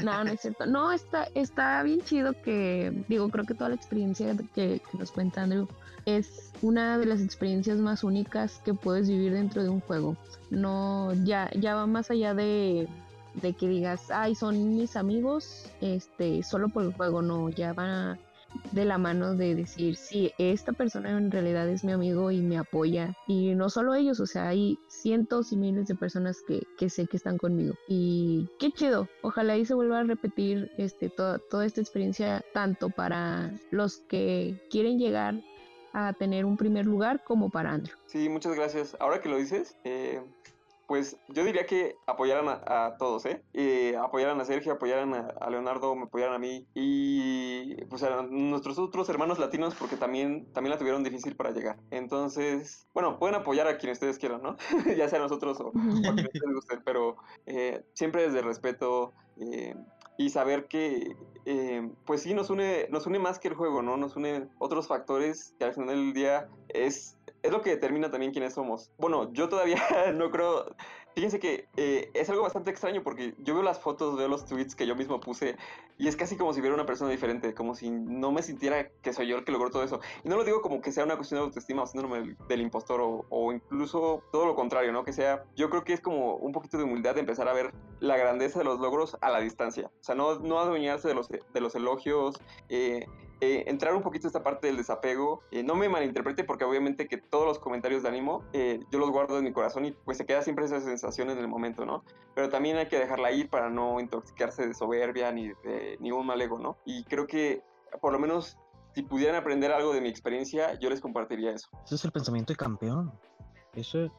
No, no es cierto. No, está, está bien chido que, digo, creo que toda la experiencia que, que nos cuenta Andrew es una de las experiencias más únicas que puedes vivir dentro de un juego. No, ya, ya va más allá de de que digas, ay, son mis amigos, este, solo por el juego, no, ya va de la mano de decir, sí, esta persona en realidad es mi amigo y me apoya. Y no solo ellos, o sea, hay cientos y miles de personas que, que sé que están conmigo. Y qué chido, ojalá y se vuelva a repetir este, toda, toda esta experiencia, tanto para los que quieren llegar a tener un primer lugar como para Andrew. Sí, muchas gracias. Ahora que lo dices, eh, pues yo diría que apoyaran a, todos, ¿eh? ¿eh? Apoyaran a Sergio, apoyaran a, Leonardo, me apoyaran a mí y pues a nuestros otros hermanos latinos porque también, también la tuvieron difícil para llegar. Entonces, bueno, pueden apoyar a quien ustedes quieran, ¿no? ya sea nosotros o, a quien les guste, pero eh, siempre desde respeto eh, y saber que, pues sí, nos une, nos une más que el juego, ¿no? Nos une otros factores que al final del día es es lo que determina también quiénes somos. Bueno, yo todavía no creo. Fíjense que eh, es algo bastante extraño porque yo veo las fotos, veo los tweets que yo mismo puse y es casi como si viera una persona diferente, como si no me sintiera que soy yo el que logró todo eso. Y no lo digo como que sea una cuestión de autoestima o síndrome del, impostor o, incluso todo lo contrario, ¿no? Que sea, yo creo que es como un poquito de humildad de empezar a ver la grandeza de los logros a la distancia. O sea, no, no adueñarse de los, de los elogios. Eh, eh, entrar un poquito a esta parte del desapego. Eh, no me malinterprete porque obviamente que todos los comentarios de ánimo eh, yo los guardo en mi corazón y pues se queda siempre esa sensación en el momento, ¿no? Pero también hay que dejarla ir para no intoxicarse de soberbia ni de ningún mal ego, ¿no? Y creo que por lo menos si pudieran aprender algo de mi experiencia, yo les compartiría eso. Eso es el pensamiento de campeón. Eso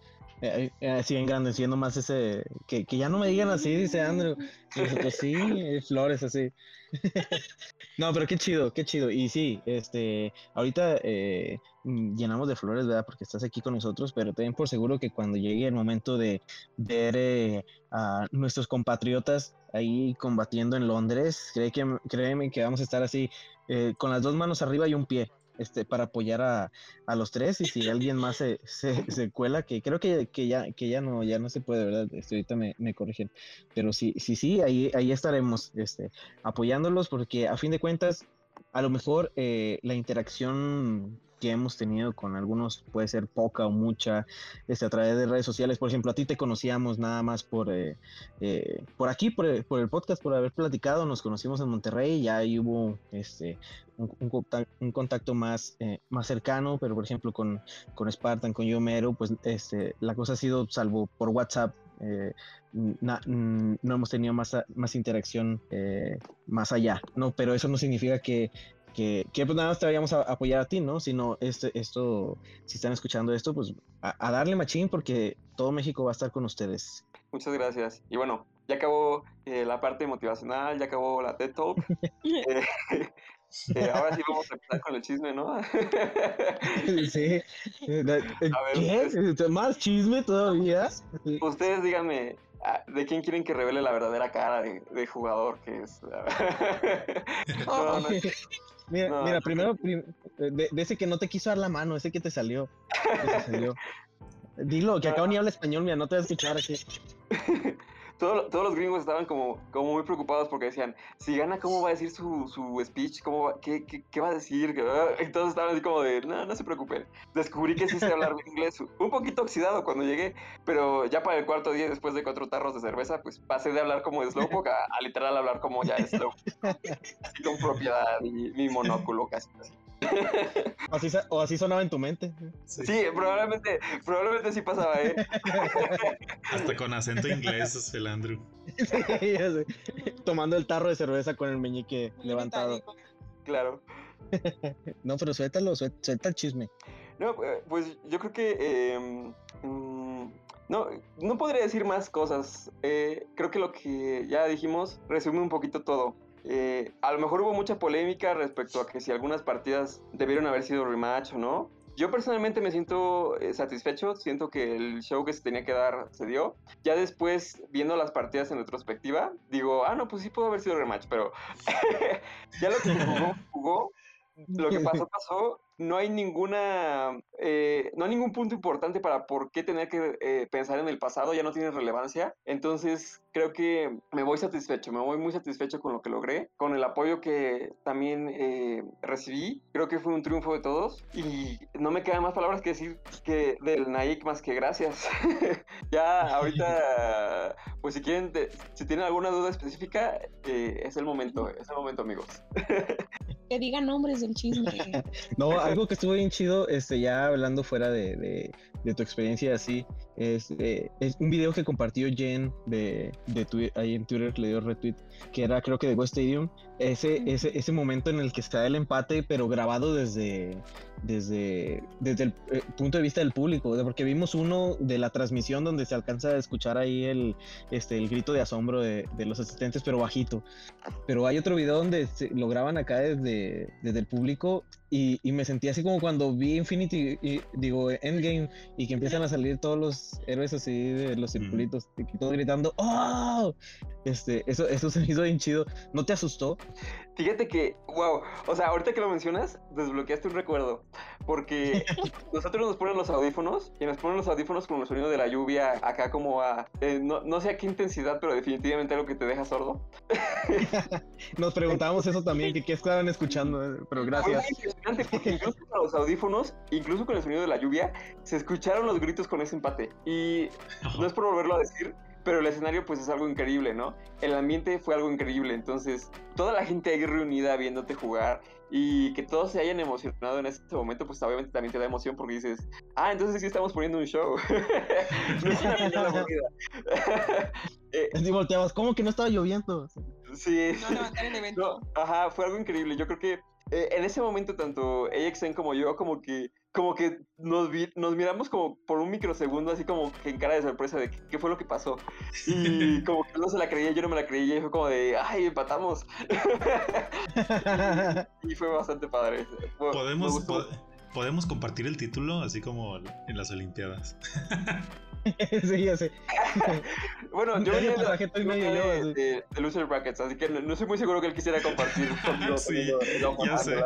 eh, eh, así engrandeciendo más ese, que, que, ya no me digan así, dice Andrew. Y sí, flores así. no, pero qué chido, qué chido. Y sí, este, ahorita eh, llenamos de flores, ¿verdad? Porque estás aquí con nosotros, pero ten por seguro que cuando llegue el momento de ver a nuestros compatriotas ahí combatiendo en Londres, cree que, créeme que vamos a estar así, con las dos manos arriba y un pie este, para apoyar a, a, los tres y si alguien más se, se, cuela, que creo que, que, ya, que ya no, ya no se puede, ¿verdad? Este, ahorita me, me, corrigen. Pero sí, sí, sí, ahí, ahí estaremos este, apoyándolos porque a fin de cuentas, a lo mejor eh, la interacción que hemos tenido con algunos puede ser poca o mucha este, a través de redes sociales. Por ejemplo, a ti te conocíamos nada más por, eh, eh, por aquí, por el, por el, podcast, por haber platicado. Nos conocimos en Monterrey, ya ahí hubo este, un, contacto, más, eh, más cercano, pero por ejemplo con, con Spartan, con Yomero, pues este, la cosa ha sido, salvo por WhatsApp, no hemos tenido más, más interacción más allá, ¿no? Pero eso no significa que que, pues nada más te vayamos a apoyar a ti, ¿no? Sino este, esto, si están escuchando esto, pues a, darle machín porque todo México va a estar con ustedes. Muchas gracias. Y bueno, ya acabó eh, la parte motivacional, ya acabó la TED Talk. Eh, eh, ahora sí vamos a empezar con el chisme, ¿no? sí. ¿Qué? ¿Más chisme todavía? Ustedes díganme, ah, ¿de quién quieren que revele la verdadera cara de, jugador que es? no, no, Mira, mira primero, de, ese que no te quiso dar la mano, ese que te salió. Dilo, que acá ni habla español, mira, no te voy a escuchar aquí. todos los gringos estaban como, como muy preocupados porque decían, si gana, ¿cómo va a decir su, su speech? ¿Cómo va, qué, qué, qué, va a decir? Entonces estaban así como de, no, no se preocupen. Descubrí que sí sé hablar inglés, un poquito oxidado cuando llegué, pero ya para el cuarto día, después de cuatro tarros de cerveza, pues pasé de hablar como de Slowpoke a, a literal hablar como ya de Slowpoke. Así con propiedad y mi monóculo casi. casi. Así, o así sonaba en tu mente. Sí, probablemente, probablemente sí pasaba, ¿eh? Hasta con acento inglés, el Andrew. Sí, Tomando el tarro de cerveza con el meñique levantado. Claro. No, pero suéltalo, suelta el chisme. No, eh, pues yo creo que em, mm, no, no podría decir más cosas. Eh, creo que lo que ya dijimos resume un poquito todo. Eh, a lo mejor hubo mucha polémica respecto a que si algunas partidas debieron haber sido rematch o no. Yo personalmente me siento eh, satisfecho, siento que el show que se tenía que dar se dio. Ya después, viendo las partidas en retrospectiva, digo, ah, no, pues sí pudo haber sido rematch, pero ya lo que jugó, jugó, lo que pasó, pasó, no hay ninguna, eh, no hay ningún punto importante para por qué tener que eh, pensar en el pasado, ya no tiene relevancia. Entonces creo que me voy satisfecho, me voy muy satisfecho con lo que logré, con el apoyo que también eh, recibí. Creo que fue un triunfo de todos y no me quedan más palabras que decir que del Naik más que gracias. ya ahorita, pues si quieren, si tienen alguna duda específica, es el momento, es el momento amigos. Que digan nombres del chisme. no, algo que estuvo bien chido, este, ya hablando fuera de, de, tu experiencia así, es, eh, es, un video que compartió Jen de, de Twitter, ahí en Twitter, le dio retweet, que era creo que de West Stadium, ese, ese, ese momento en el que está el empate, pero grabado desde, desde, desde el eh, punto de vista del público, porque vimos uno de la transmisión donde se alcanza a escuchar ahí el, este, el grito de asombro de, de los asistentes, pero bajito. Pero hay otro video donde se, lo graban acá desde, desde el público y, y, me sentí así como cuando vi Infinity, y, digo, Endgame, y que empiezan a salir todos los héroes así de los circulitos, y todos gritando, ¡Oh! Este, eso, eso se me hizo bien chido. ¿No te asustó? Fíjate que, wow, o sea, ahorita que lo mencionas, desbloqueaste un recuerdo, porque nosotros nos ponen los audífonos, y nos ponen los audífonos con el sonido de la lluvia, acá como a, eh, no, no, sé a qué intensidad, pero definitivamente algo que te deja sordo. nos preguntábamos eso también, que qué estaban escuchando, pero gracias porque incluso con los audífonos, incluso con el sonido de la lluvia, se escucharon los gritos con ese empate. Y no es por volverlo a decir, pero el escenario pues es algo increíble, ¿no? El ambiente fue algo increíble, entonces toda la gente ahí reunida viéndote jugar y que todos se hayan emocionado en ese momento, pues obviamente también te da emoción porque dices, ah, entonces sí estamos poniendo un show. no es una eh, y volteabas, ¿cómo que no estaba lloviendo? Sí. No ajá, fue algo increíble. Yo creo que eh, en ese momento tanto AXN como yo como que como que nos, nos miramos como por un microsegundo así como que en cara de sorpresa de qué, fue lo que pasó. Y como que no se la creía yo no me la creía y fue como de ay empatamos y, fue bastante padre podemos podemos compartir el título así como en las olimpiadas sí, ya sé. bueno, yo venía de, de, de, Loser Brackets, así que no, no, soy muy seguro que él quisiera compartir conmigo. sí, ya sé.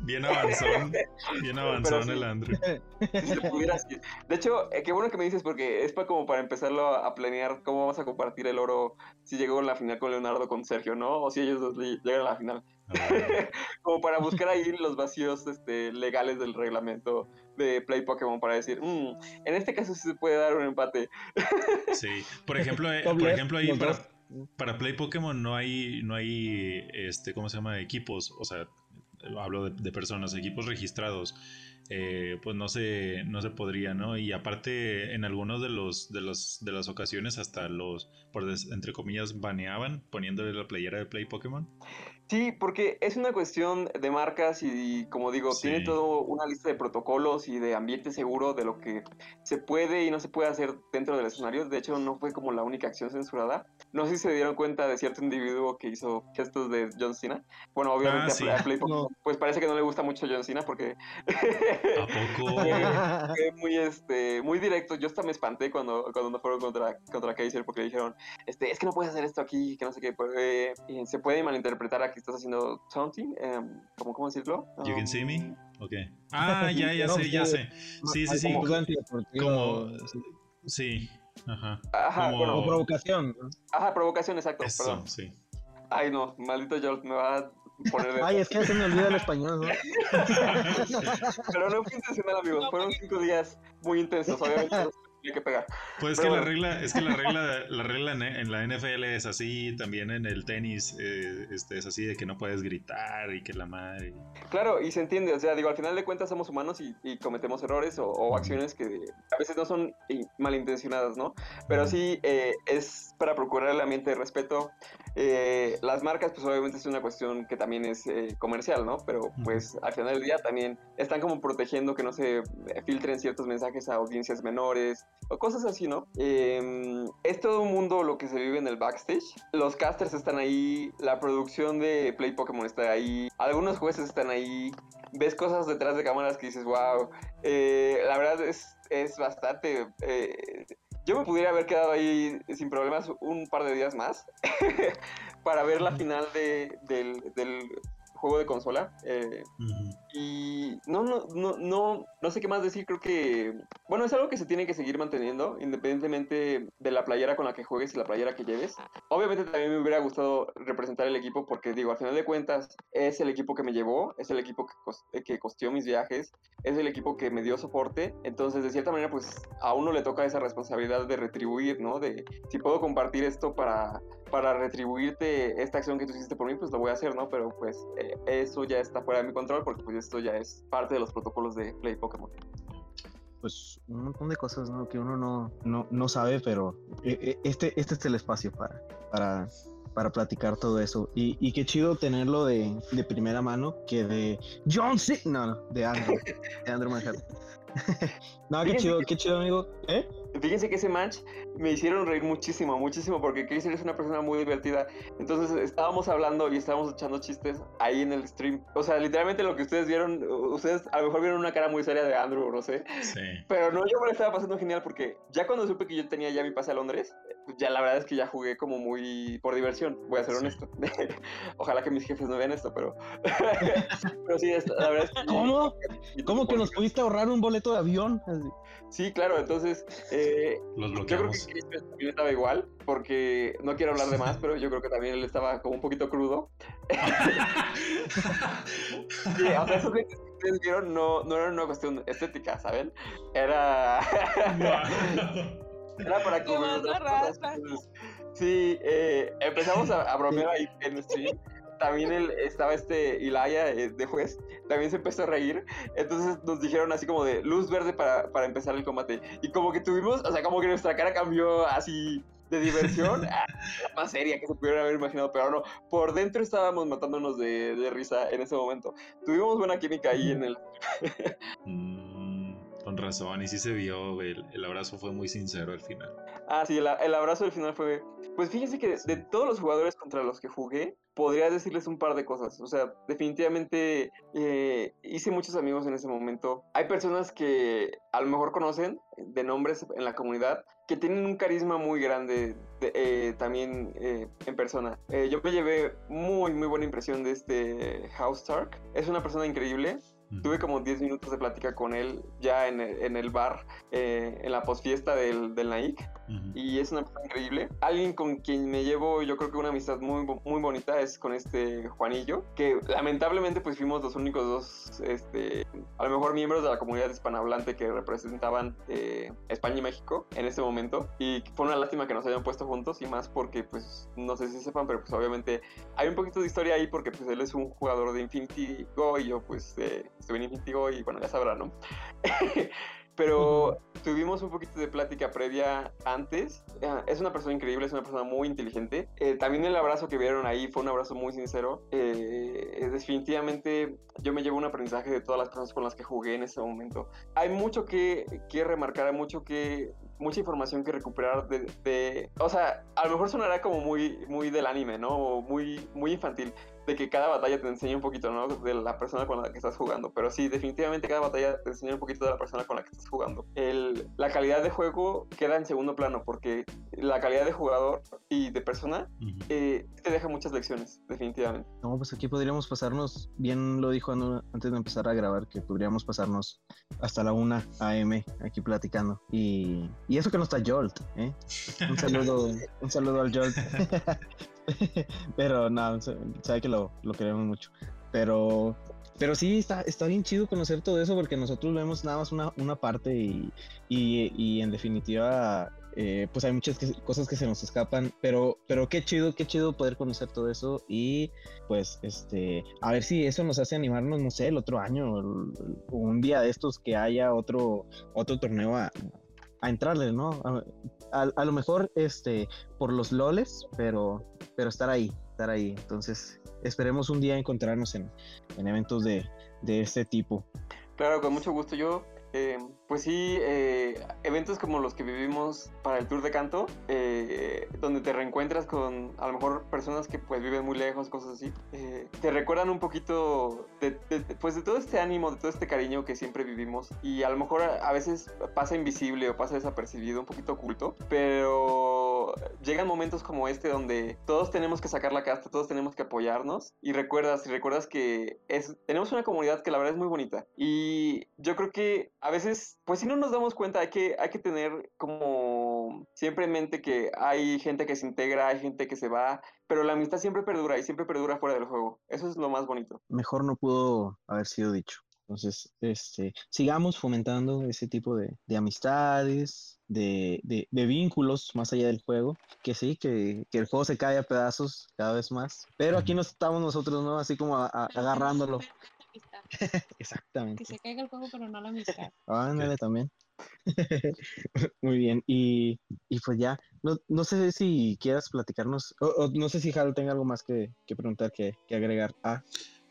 Bien avanzón, bien avanzón el Andrew. Si pudiera así. De hecho, eh, qué bueno que me dices porque es para como para empezarlo a, planear cómo vamos a compartir el oro si llegó en la final con Leonardo, con Sergio, ¿no? O si ellos dos llegan a la final. Ah, como para buscar ahí los vacíos este, legales del reglamento de Play Pokémon para decir, mm, en este caso sí se puede dar un empate. sí, por ejemplo, eh, por ejemplo ahí para, para, Play Pokémon no hay, no hay, este, ¿cómo se llama? Equipos, o sea, hablo de, de personas, equipos registrados. Eh, pues no se, no se podría, ¿no? Y aparte, en algunos de los, de los de las ocasiones hasta los, por entre comillas, baneaban poniéndole la playera de Play Pokémon. Sí, porque es una cuestión de marcas y, como digo, tiene todo una lista de protocolos y de ambiente seguro de lo que se puede y no se puede hacer dentro del escenario. De hecho, no fue como la única acción censurada. No sé si se dieron cuenta de cierto individuo que hizo gestos de John Cena. Bueno, obviamente ah, a, Play pues parece que no le gusta mucho John Cena porque ¿A poco? fue muy, este, muy directo. Yo hasta me espanté cuando, cuando no fueron contra, contra Kaiser porque dijeron, este, es que no puedes hacer esto aquí, que no sé qué. Pues, eh, y se puede malinterpretar aquí que estás haciendo taunting, em, ¿cómo, ¿cómo decirlo? You can see me? Um, ok. Ah, ya, ya sé, ya sé. Sí, sí, sí. Como, sí. Ajá. Ajá, Como- bueno, provocación. ajá, provocación, exacto, Eso, perdón. sí. Ay, no, maldito Jolt, me va a poner de... Ay, es que se me olvida el español, ¿no? Pero no fue intencional, amigos, fueron cinco días muy intensos, obviamente que pegar. Pues es que la regla, es que la regla, la regla en, la NFL es así, también en el tenis eh, este, es así de que no puedes gritar y que la madre. Claro, y se entiende, o sea, digo, al final de cuentas somos humanos y, y cometemos errores o, o acciones que a veces no son malintencionadas, ¿no? Pero sí eh, es para procurar el ambiente de respeto. Eh, las marcas, pues obviamente es una cuestión que también es eh, comercial, ¿no? Pero pues al final del día también están como protegiendo que no se eh, filtren ciertos mensajes a audiencias menores o cosas así, ¿no? Eh, es todo un mundo lo que se vive en el backstage. Los casters están ahí, la producción de Play Pokémon está ahí, algunos jueces están ahí, ves cosas detrás de cámaras que dices, wow, la verdad es, es bastante... eh, yo me pudiera haber quedado ahí sin problemas un par de días más para ver la final de, del, del juego de consola. eh. Y no, no, no, no, no sé qué más decir, creo que, bueno, es algo que se tiene que seguir manteniendo, independientemente de la playera con la que juegues y la playera que lleves. Obviamente también me hubiera gustado representar el equipo porque, digo, al final de cuentas, es el equipo que me llevó, es el equipo que, cos- eh, que costeó mis viajes, es el equipo que me dio soporte, entonces, de cierta manera, pues, a uno le toca esa responsabilidad de retribuir, ¿no? De si puedo compartir esto para para retribuirte esta acción que tú hiciste por mí, pues lo voy a hacer, ¿no? Pero pues eh, eso ya está fuera de mi control porque pues esto ya es parte de los protocolos de Play Pokémon. Pues un montón de cosas, ¿no? Que uno no, no, no sabe, pero eh, eh, este, este es el espacio para, para, para platicar todo eso. Y, y qué chido tenerlo de, de primera mano que de John C. No, no, de Andrew. de Andrew Manhattan. no, qué chido, qué chido, amigo. ¿Eh? Fíjense que ese match me hicieron reír muchísimo, muchísimo, porque Chris es una persona muy divertida. Entonces estábamos hablando y estábamos echando chistes ahí en el stream. O sea, literalmente lo que ustedes vieron, ustedes a lo mejor vieron una cara muy seria de Andrew, no sé. Sí. Pero no, yo me lo estaba pasando genial porque ya cuando supe que yo tenía ya mi pase a Londres, ya la verdad es que ya jugué como muy por diversión, voy a ser Sí. honesto. Ojalá que mis jefes no vean esto, pero... pero sí, la verdad es que... ¿Cómo? ¿Cómo que nos pudiste ahorrar un boleto de avión? Sí, claro, entonces... eh, Los yo creo que bloqueamos. Chris también estaba igual, porque no quiero hablar de más, pero yo creo que también él estaba como un poquito crudo. Sí, o sea, esos lentes que ustedes vieron no, no era una cuestión estética, ¿saben? Era... Era para entonces, Sí, eh, empezamos a, a bromear ahí en stream. También el, estaba este Ilaya eh, de juez, también se empezó a reír. Entonces nos dijeron así como de luz verde para, para empezar el combate. Y como que tuvimos, o sea, como que nuestra cara cambió así de diversión a la más seria que se pudieran haber imaginado, pero no, por dentro estábamos matándonos de, de risa en ese momento. Tuvimos buena química ahí en el... Con razón, y sí se vio, el, el abrazo fue muy sincero al final. Ah, sí, el, el abrazo del final fue. Pues fíjense que de, de todos los jugadores contra los que jugué, podría decirles un par de cosas. O sea, definitivamente eh, hice muchos amigos en ese momento. Hay personas que a lo mejor conocen de nombres en la comunidad que tienen un carisma muy grande de- eh, también eh, en persona. Eh, yo me llevé muy, muy buena impresión de este House Stark. Es una persona increíble. Tuve como 10 minutos de plática con él ya en el, en el bar, eh, en la posfiesta del, del Naik Ujú. y es una persona increíble. Alguien con quien me llevo, yo creo que una amistad muy, muy bonita es con este Juanillo, que lamentablemente pues fuimos los únicos dos, este, a lo mejor miembros de la comunidad hispanohablante que representaban eh, España y México en ese momento. Y fue una lástima que nos hayan puesto juntos y más porque pues no sé si sepan, pero pues obviamente hay un poquito de historia ahí porque pues él es un jugador de Infinity Go y yo pues eh, estuve en Infinity Go y bueno, ya sabrán, ¿no? Pero tuvimos un poquito de plática previa antes. Eh, Es una persona increíble, es una persona muy inteligente. Eh, también el abrazo que vieron ahí fue un abrazo muy sincero. Eh, definitivamente yo me llevo un aprendizaje de todas las personas con las que jugué en ese momento. Hay mucho que, que remarcar, hay mucho que mucha información que recuperar de, de- o sea, a lo mejor sonará como muy muy del anime, ¿no? O muy muy infantil de que cada batalla te enseña un poquito, ¿no? De la persona con la que estás jugando. Pero sí, definitivamente cada batalla te enseña un poquito de la persona con la que estás jugando. El, la calidad de juego queda en segundo plano porque la calidad de jugador y de persona eh, te deja muchas lecciones, definitivamente. No, pues aquí podríamos pasarnos, bien lo dijo Anu antes de empezar a grabar, que podríamos pasarnos hasta la 1 AM aquí platicando. Y, Y eso que no está Jolt, ¿eh? Un saludo, un saludo al Jolt. Pero no, sabe que lo, lo queremos mucho. Pero pero sí, está, está bien chido conocer todo eso porque nosotros vemos nada más una, una parte y, y, en definitiva, eh, pues hay muchas cosas que se nos escapan, pero, pero qué chido, qué chido poder conocer todo eso y pues este, a ver si eso nos hace animarnos, no sé, el otro año o un día de estos que haya otro, otro torneo a, a entrarle, ¿no? A, a, lo mejor este, por los loles, pero, pero estar ahí, estar ahí. Entonces, esperemos un día encontrarnos en, en eventos de, de este tipo. Claro, con mucho gusto. Yo eh, pues sí, eh, eventos como los que vivimos para el Tour de Canto, eh, donde te reencuentras con a lo mejor personas que pues viven muy lejos, cosas así, te recuerdan un poquito de, pues de todo este ánimo, de todo este cariño que siempre vivimos y a lo mejor a, veces pasa invisible o pasa desapercibido, un poquito oculto, pero llegan momentos como este donde todos tenemos que sacar la casta, todos tenemos que apoyarnos y recuerdas, y recuerdas que es, tenemos una comunidad que la verdad es muy bonita y yo creo que a veces, pues si no nos damos cuenta, hay que, hay que tener como siempre en mente que hay gente que se integra, hay gente que se va, pero la amistad siempre perdura y siempre perdura fuera del juego. Eso es lo más bonito. Mejor no pudo haber sido dicho. Entonces, este, sigamos fomentando ese tipo de, de amistades, de, de, de, vínculos más allá del juego. Que sí, que, que, el juego se cae a pedazos cada vez más. Pero aquí no estamos nosotros, ¿no? Así como agarrándolo. Exactamente. Que se caiga el juego, pero no la amistad. Ándale también. Muy bien. Y, y pues ya, no, no, sé si quieras platicarnos, o, no sé si Harold tenga algo más que, que preguntar, que, que agregar. Ah.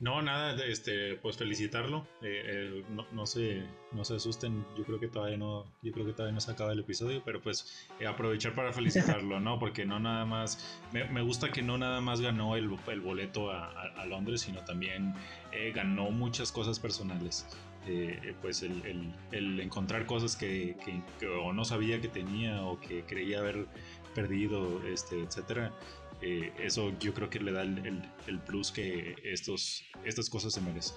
No, nada, este, pues felicitarlo. Eh, eh, no, no, se, no se asusten, yo creo que todavía no, yo creo que todavía no se acaba el episodio, pero pues eh, aprovechar para felicitarlo, ¿no? Porque no nada más, me, gusta que no nada más ganó el, boleto a, Londres, sino también ganó muchas cosas personales. pues el, el, encontrar cosas que, que, que, o no sabía que tenía o que creía haber perdido, este, etcétera eh, eso yo creo que le da el, el, plus que estos, estas cosas se merecen.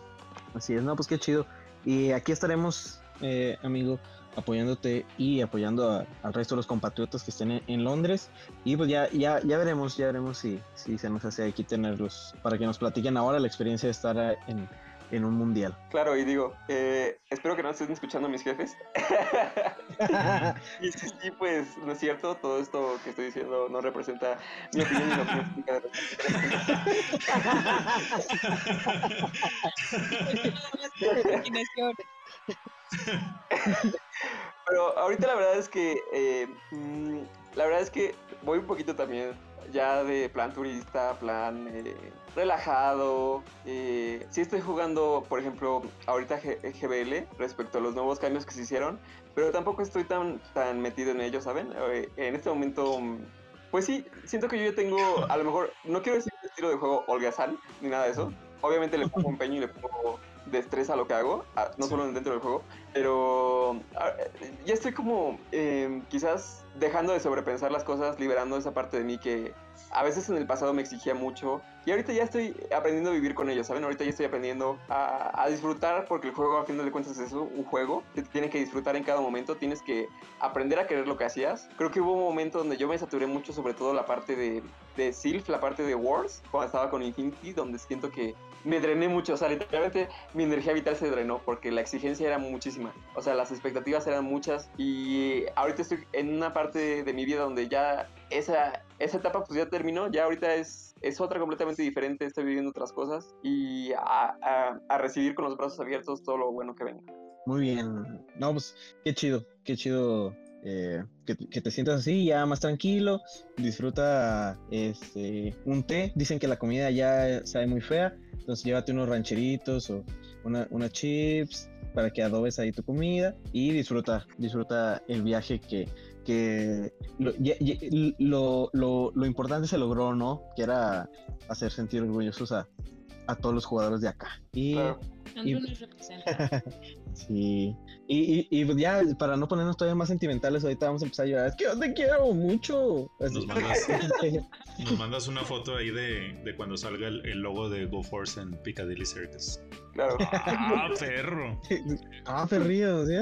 Así es, no, pues qué chido. Y aquí estaremos, eh, amigo, apoyándote y apoyando al resto de los compatriotas que estén en, Londres. Y pues ya, ya, ya veremos, ya veremos si, si se nos hace aquí tenerlos para que nos platiquen ahora la experiencia de estar en, en un mundial. Claro, y digo, eh, espero que no estén escuchando mis jefes. y sí, sí, pues no es cierto, todo esto que estoy diciendo no representa mi opinión ni la opinión Pero ahorita la verdad es que eh, mm, la verdad es que voy un poquito también ya de plan turista, plan eh, relajado. Eh, sí estoy jugando, por ejemplo, ahorita GBL respecto a los nuevos cambios que se hicieron, pero tampoco estoy tan, tan metido en ello, ¿saben? Eh, en este momento, pues sí, siento que yo ya tengo, a lo mejor, no quiero decir el estilo de juego holgazán, ni nada de eso. Obviamente le pongo empeño y le pongo destreza a lo que hago, no solo dentro del juego, pero ya estoy como eh, quizás dejando de sobrepensar las cosas, liberando esa parte de mí que a veces en el pasado me exigía mucho y ahorita ya estoy aprendiendo a vivir con ellos, ¿saben? Ahorita ya estoy aprendiendo a, disfrutar porque el juego a fin de cuentas es un juego tienes que disfrutar en cada momento, tienes que aprender a querer lo que hacías. Creo que hubo un momento donde yo me saturé mucho sobre todo la parte de, de Sylph, la parte de Wars, cuando estaba con Infinity, donde siento que me drené mucho, o sea, literalmente mi energía vital se drenó porque la exigencia era muchísima, o sea, las expectativas eran muchas y ahorita estoy en una parte de mi vida donde ya esa, esa etapa pues ya terminó, ya ahorita es, es otra completamente diferente, estoy viviendo otras cosas y a, a, recibir con los brazos abiertos todo lo bueno que venga. Muy bien, no, pues qué chido, qué chido eh, que, te sientas así, ya más tranquilo, disfruta este, un té, dicen que la comida ya sabe muy fea, entonces llévate unos rancheritos o una, una chips para que adobes ahí tu comida y disfruta, disfruta el viaje que, que lo, lo, lo, importante se logró, ¿no? Que era hacer sentir orgullosos a, a todos los jugadores de acá. Y nos representa. sí. Y, y, y, ya, para no ponernos todavía más sentimentales, ahorita vamos a empezar a llorar. Es que yo te quiero mucho. Nos mandas, nos mandas, una foto ahí de, de cuando salga el, el, logo de GoForce en Piccadilly Circus. Claro. Ah, perro. ah, perrillo, ¿sí?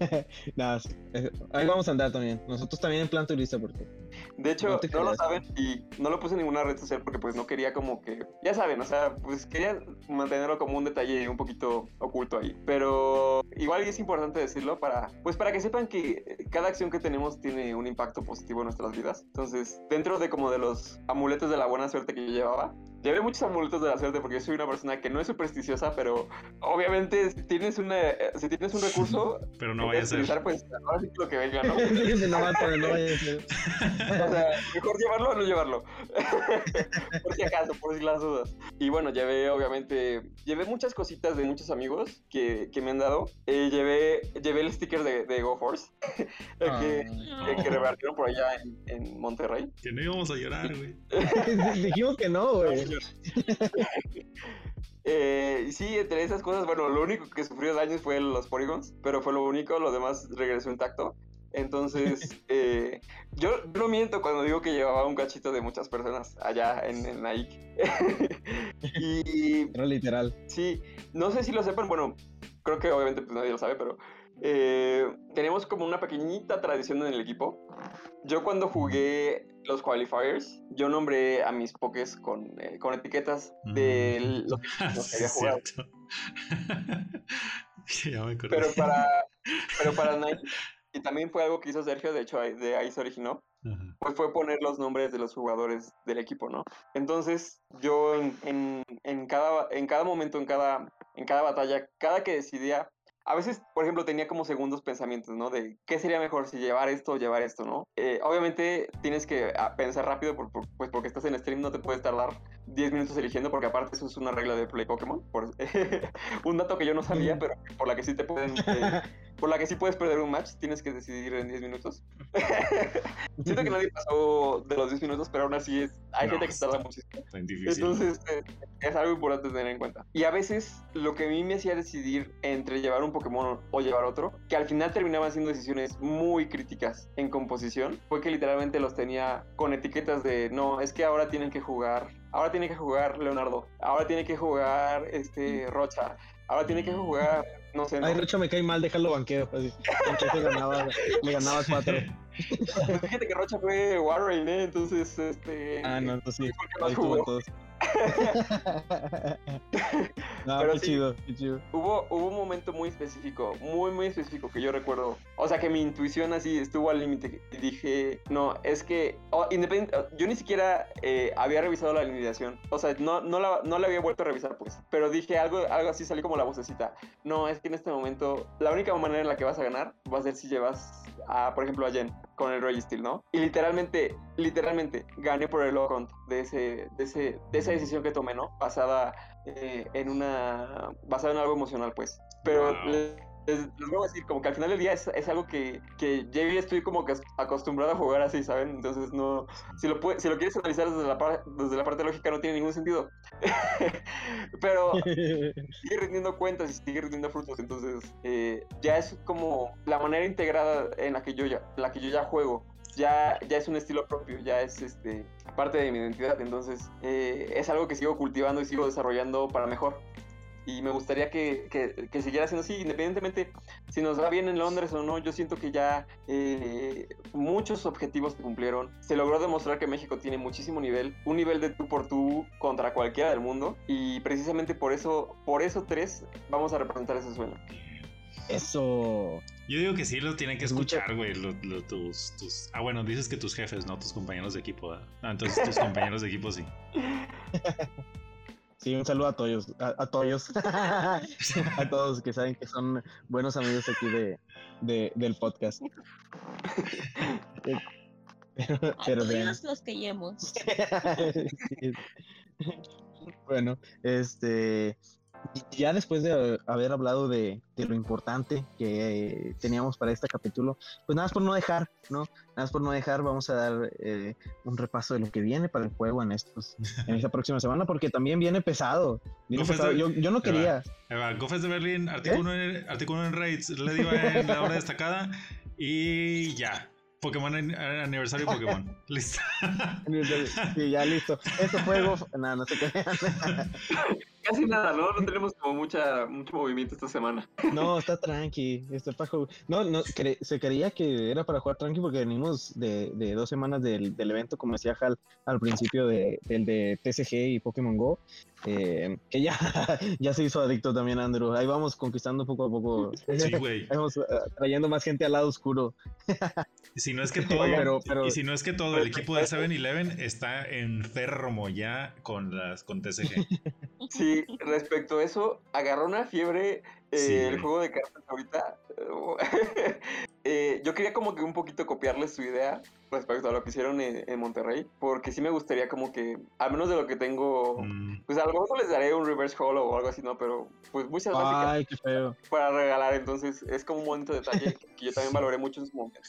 Nada, eh, ahí vamos a andar también. Nosotros también en plan turista, porque. De hecho, no, no lo saben y no lo puse en ninguna red social porque pues no quería como que, ya saben, o sea, pues quería mantenerlo como un detalle un poquito oculto ahí. Pero igual es importante decirlo para, pues para que sepan que cada acción que tenemos tiene un impacto positivo en nuestras vidas. Entonces, dentro de como de los amuletos de la buena suerte que yo llevaba, llevé muchos amuletos de la suerte porque yo soy una persona que no es supersticiosa, pero obviamente si tienes una, si tienes un recurso, pero no vaya a ser. Pues ahora sí lo que venga, ¿no? no, va a no vaya a ser. o sea, mejor llevarlo o no llevarlo. por si acaso, por si las dudas. Y bueno, llevé obviamente, llevé muchas cositas de muchos amigos que, que me han dado. Eh, llevé, llevé el sticker de, de GoForce que, que, que, repartieron por allá en, en, Monterrey. Que no íbamos a llorar, güey. Dijimos que no, güey. Eh, sí, entre esas cosas, bueno, lo único que sufrió daños fue los polygons, pero fue lo único, lo demás regresó intacto. Entonces, eh, yo no miento cuando digo que llevaba un cachito de muchas personas allá en, en Nike. y. Era literal. Sí, no sé si lo sepan, bueno, creo que obviamente pues nadie lo sabe, pero eh, tenemos como una pequeñita tradición en el equipo. Yo cuando jugué los qualifiers, yo nombré a mis pokés con, eh, con etiquetas de lo que, que había jugado. ya me pero para, pero para Nike, y también fue algo que hizo Sergio, de hecho de ahí se originó, pues fue poner los nombres de los jugadores del equipo, ¿no? Entonces yo en, en, en, cada, en cada momento, en cada, en cada batalla, cada que decidía a veces, por ejemplo, tenía como segundos pensamientos, ¿no? De qué sería mejor si llevar esto o llevar esto, ¿no? Eh, obviamente tienes que ah, pensar rápido, pues porque estás en stream, no te puedes tardar 10 minutos eligiendo, porque aparte eso es una regla de Play Pokémon. Por, un dato que yo no sabía, pero por la que sí te pueden. Eh, por la que sí puedes perder un match, tienes que decidir en 10 minutos. Siento que nadie pasó de los 10 minutos, pero aún así es, hay no, gente que tarda muchísimo. Entonces, eh, es algo importante tener en cuenta. Y a veces, lo que a mí me hacía decidir entre llevar un Pokémon o llevar otro, que al final terminaban siendo decisiones muy críticas en composición, fue que literalmente los tenía con etiquetas de no, es que ahora tienen que jugar ahora tiene que jugar Leonardo, ahora tiene que jugar este Rocha, ahora tiene que jugar, no sé. Ay, Rocha me cae mal, déjalo banqueo. Así. Entonces ganaba, me ganaba cuatro. Pues fíjate que Rocha fue Warren, ¿eh? Entonces, este. Ah, no, entonces sí. Ahí jugó. Todos. no, Pero qué sí, chido, qué chido. Hubo, hubo un momento muy específico, muy, muy específico que yo recuerdo. O sea, que mi intuición así estuvo al límite y dije, no, es que, oh, independiente, yo ni siquiera eh, había revisado la alineación. O sea, no, no, la, no la había vuelto a revisar, pues. Pero dije algo, algo así, salió como la vocecita. No, es que en este momento, la única manera en la que vas a ganar va a ser si llevas, a, por ejemplo, a Jen con el Registeel, ¿no? Y literalmente, literalmente, gané por el account de, ese, de, ese, de esa decisión que tomé, ¿no? Basada eh, en una... basada en algo emocional, pues. Pero... Wow. Les, les, voy a decir, como que al final del día es, es algo que, que ya estoy como que acostumbrado a jugar así, ¿saben? Entonces no, si lo, puede, si lo quieres analizar desde la, par, desde la parte lógica no tiene ningún sentido. Pero sigue rindiendo cuentas y sigue rindiendo frutos, entonces eh, ya es como la manera integrada en la que yo ya, la que yo ya juego. Ya, ya es un estilo propio, ya es este, parte de mi identidad, entonces eh, es algo que sigo cultivando y sigo desarrollando para mejor y me gustaría que, que, que, siguiera siendo así, independientemente si nos va bien en Londres o no, yo siento que ya eh, muchos objetivos se cumplieron, se logró demostrar que México tiene muchísimo nivel, un nivel de tú por tú contra cualquiera del mundo y precisamente por eso, por eso tres vamos a representar ese sueño. Eso. Yo digo que sí lo tienen que escuchar, güey. Lo, lo, tus, tus... Ah, bueno, dices que tus jefes, no tus compañeros de equipo. ¿verdad? Ah, entonces tus compañeros de equipo sí. Sí, un saludo a todos, a, a todos, a todos que saben que son buenos amigos aquí de, de del podcast. pero, a pero todos los que llevamos. sí. Bueno, este, ya después de haber hablado de, lo importante que teníamos para este capítulo, pues nada más por no dejar, ¿no? Nada más por no dejar, vamos a dar eh, un repaso de lo que viene para el juego en estos, en esta próxima semana, porque también viene pesado. Viene pesado. yo, no quería. Gofes de Berlín, artículo, en, artículo en Raids, le digo en la hora destacada y ya. Pokémon aniversario Pokémon. listo. Sí, ya listo. Este juego, nada, no sé qué. Casi nada, ¿no? No tenemos como mucha, mucho movimiento esta semana. No, está tranqui. Está para No, no, se creía que era para jugar tranqui porque venimos de, de dos semanas del, del, evento, como decía Hal al principio, de, del de TCG y Pokémon Go. Eh, que ya, ya se hizo adicto también Andrew. Ahí vamos conquistando poco a poco. Sí, güey. vamos uh, trayendo más gente al lado oscuro. Y si no es que todo, y si no es que todo el equipo de 7-Eleven está enfermo ya con las con TCG. Sí, respecto a eso, agarró una fiebre eh, el juego de cartas ahorita. Eh, yo quería como que un poquito copiarle su idea respecto a lo que hicieron en, Monterrey, porque sí me gustaría como que, a menos de lo que tengo, mm. pues a lo mejor les daré un reverse hollow o algo así, ¿no? Pero pues muchas Ay, qué feo. para regalar, entonces es como un bonito detalle que yo también valoré mucho en su momento.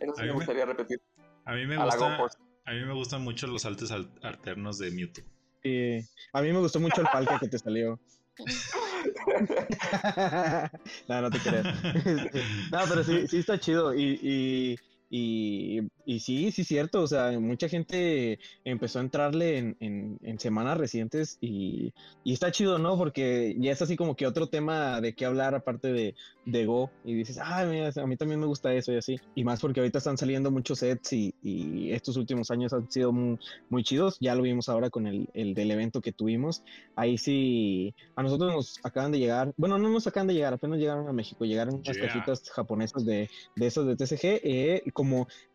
Eso sí me gustaría repetir. A mí me, gusta, a mí me gustan mucho los saltos alternos de Mewtwo. Sí, a mí me gustó mucho el palco que te salió. no, no te creas. no, pero sí, sí está chido. Y, y, y, y sí, sí, cierto. O sea, mucha gente empezó a entrarle en, en, semanas recientes y, y, está chido, ¿no? Porque ya es así como que otro tema de qué hablar aparte de, de Go. Y dices, ah, mira, a mí también me gusta eso y así. Y más porque ahorita están saliendo muchos sets y, y estos últimos años han sido muy, muy, chidos. Ya lo vimos ahora con el, el, del evento que tuvimos. Ahí sí, a nosotros nos acaban de llegar, bueno, no nos acaban de llegar, apenas llegaron a México. Llegaron unas cajitas japonesas de, de esos de TCG. Eh, como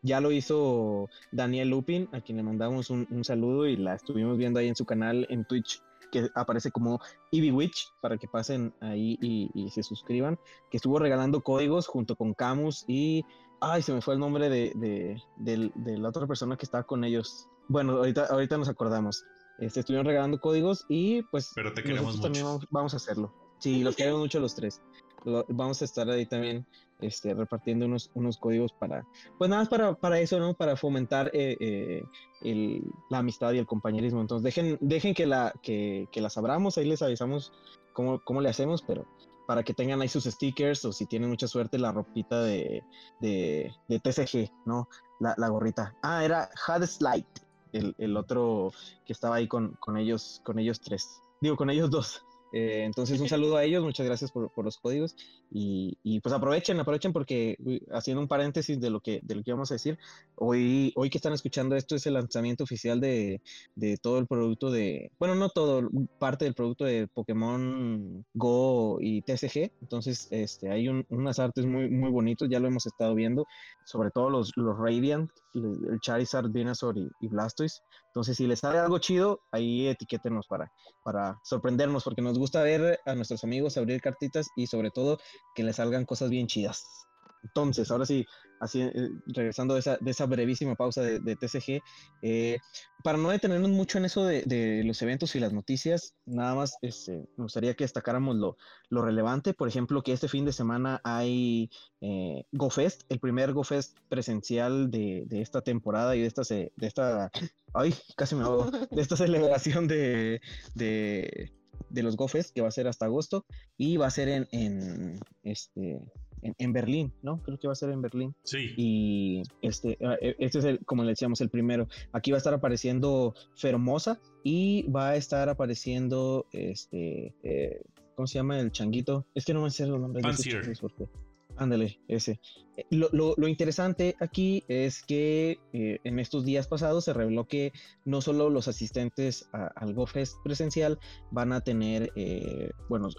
ya lo hizo Daniel Lupin, a quien le mandamos un, saludo y la estuvimos viendo ahí en su canal en Twitch que aparece como Witch para que pasen ahí y, se suscriban, que estuvo regalando códigos junto con Camus y ay, se me fue el nombre de, la otra persona que estaba con ellos. Bueno, ahorita, ahorita nos acordamos. Este, estuvieron regalando códigos y pues Pero te queremos mucho. también vamos, a hacerlo. Sí, los queremos mucho los tres. Vamos a estar ahí también este, repartiendo unos, unos códigos para, pues nada más para, para eso, ¿no? Para fomentar eh, eh, el, la amistad y el compañerismo. Entonces dejen, dejen que, la, que, que las abramos, ahí les avisamos cómo, cómo le hacemos, pero para que tengan ahí sus stickers o si tienen mucha suerte la ropita de, de, TCG, ¿no? La, la, gorrita. Ah, era Hades Light, el, el, otro que estaba ahí con, con, ellos, con ellos tres. Digo, con ellos dos. Eh, entonces, un saludo a ellos, muchas gracias por, por los códigos. Y, y, pues aprovechen, aprovechen porque haciendo un paréntesis de lo que, de lo que vamos a decir, hoy, hoy que están escuchando esto es el lanzamiento oficial de, de todo el producto de, bueno, no todo, parte del producto de Pokémon Go y TCG, entonces este, hay un, unas artes muy, muy bonitos, ya lo hemos estado viendo, sobre todo los, los Radiant, el Charizard, Venusaur y, y Blastoise, entonces, si les sale algo chido, ahí etiquétenos para, para sorprendernos, porque nos gusta ver a nuestros amigos abrir cartitas y sobre todo que les salgan cosas bien chidas. Entonces, ahora sí, así eh, regresando de esa, de esa brevísima pausa de, TCG, eh, para no detenernos mucho en eso de, los eventos y las noticias, nada más este, me gustaría que destacáramos lo, lo, relevante. Por ejemplo, que este fin de semana hay eh, GoFest, el primer GoFest presencial de, de, esta temporada y de esta, de esta, ay, casi me hago, de esta celebración de, de, de los GoFest que va a ser hasta agosto y va a ser en, en este en, Berlín, ¿no? Creo que va a ser en Berlín. Sí. Y este, ah, e, este es, el, como le decíamos, el primero. Aquí va a estar apareciendo Fermosa y va a estar apareciendo, este, eh, ¿cómo se llama el changuito? Es que no me sé el nombre. Ándale, ese. Eh, lo, lo, lo, interesante aquí es que eh, en estos días pasados se reveló que no solo los asistentes al GoFest presencial van a tener, bueno,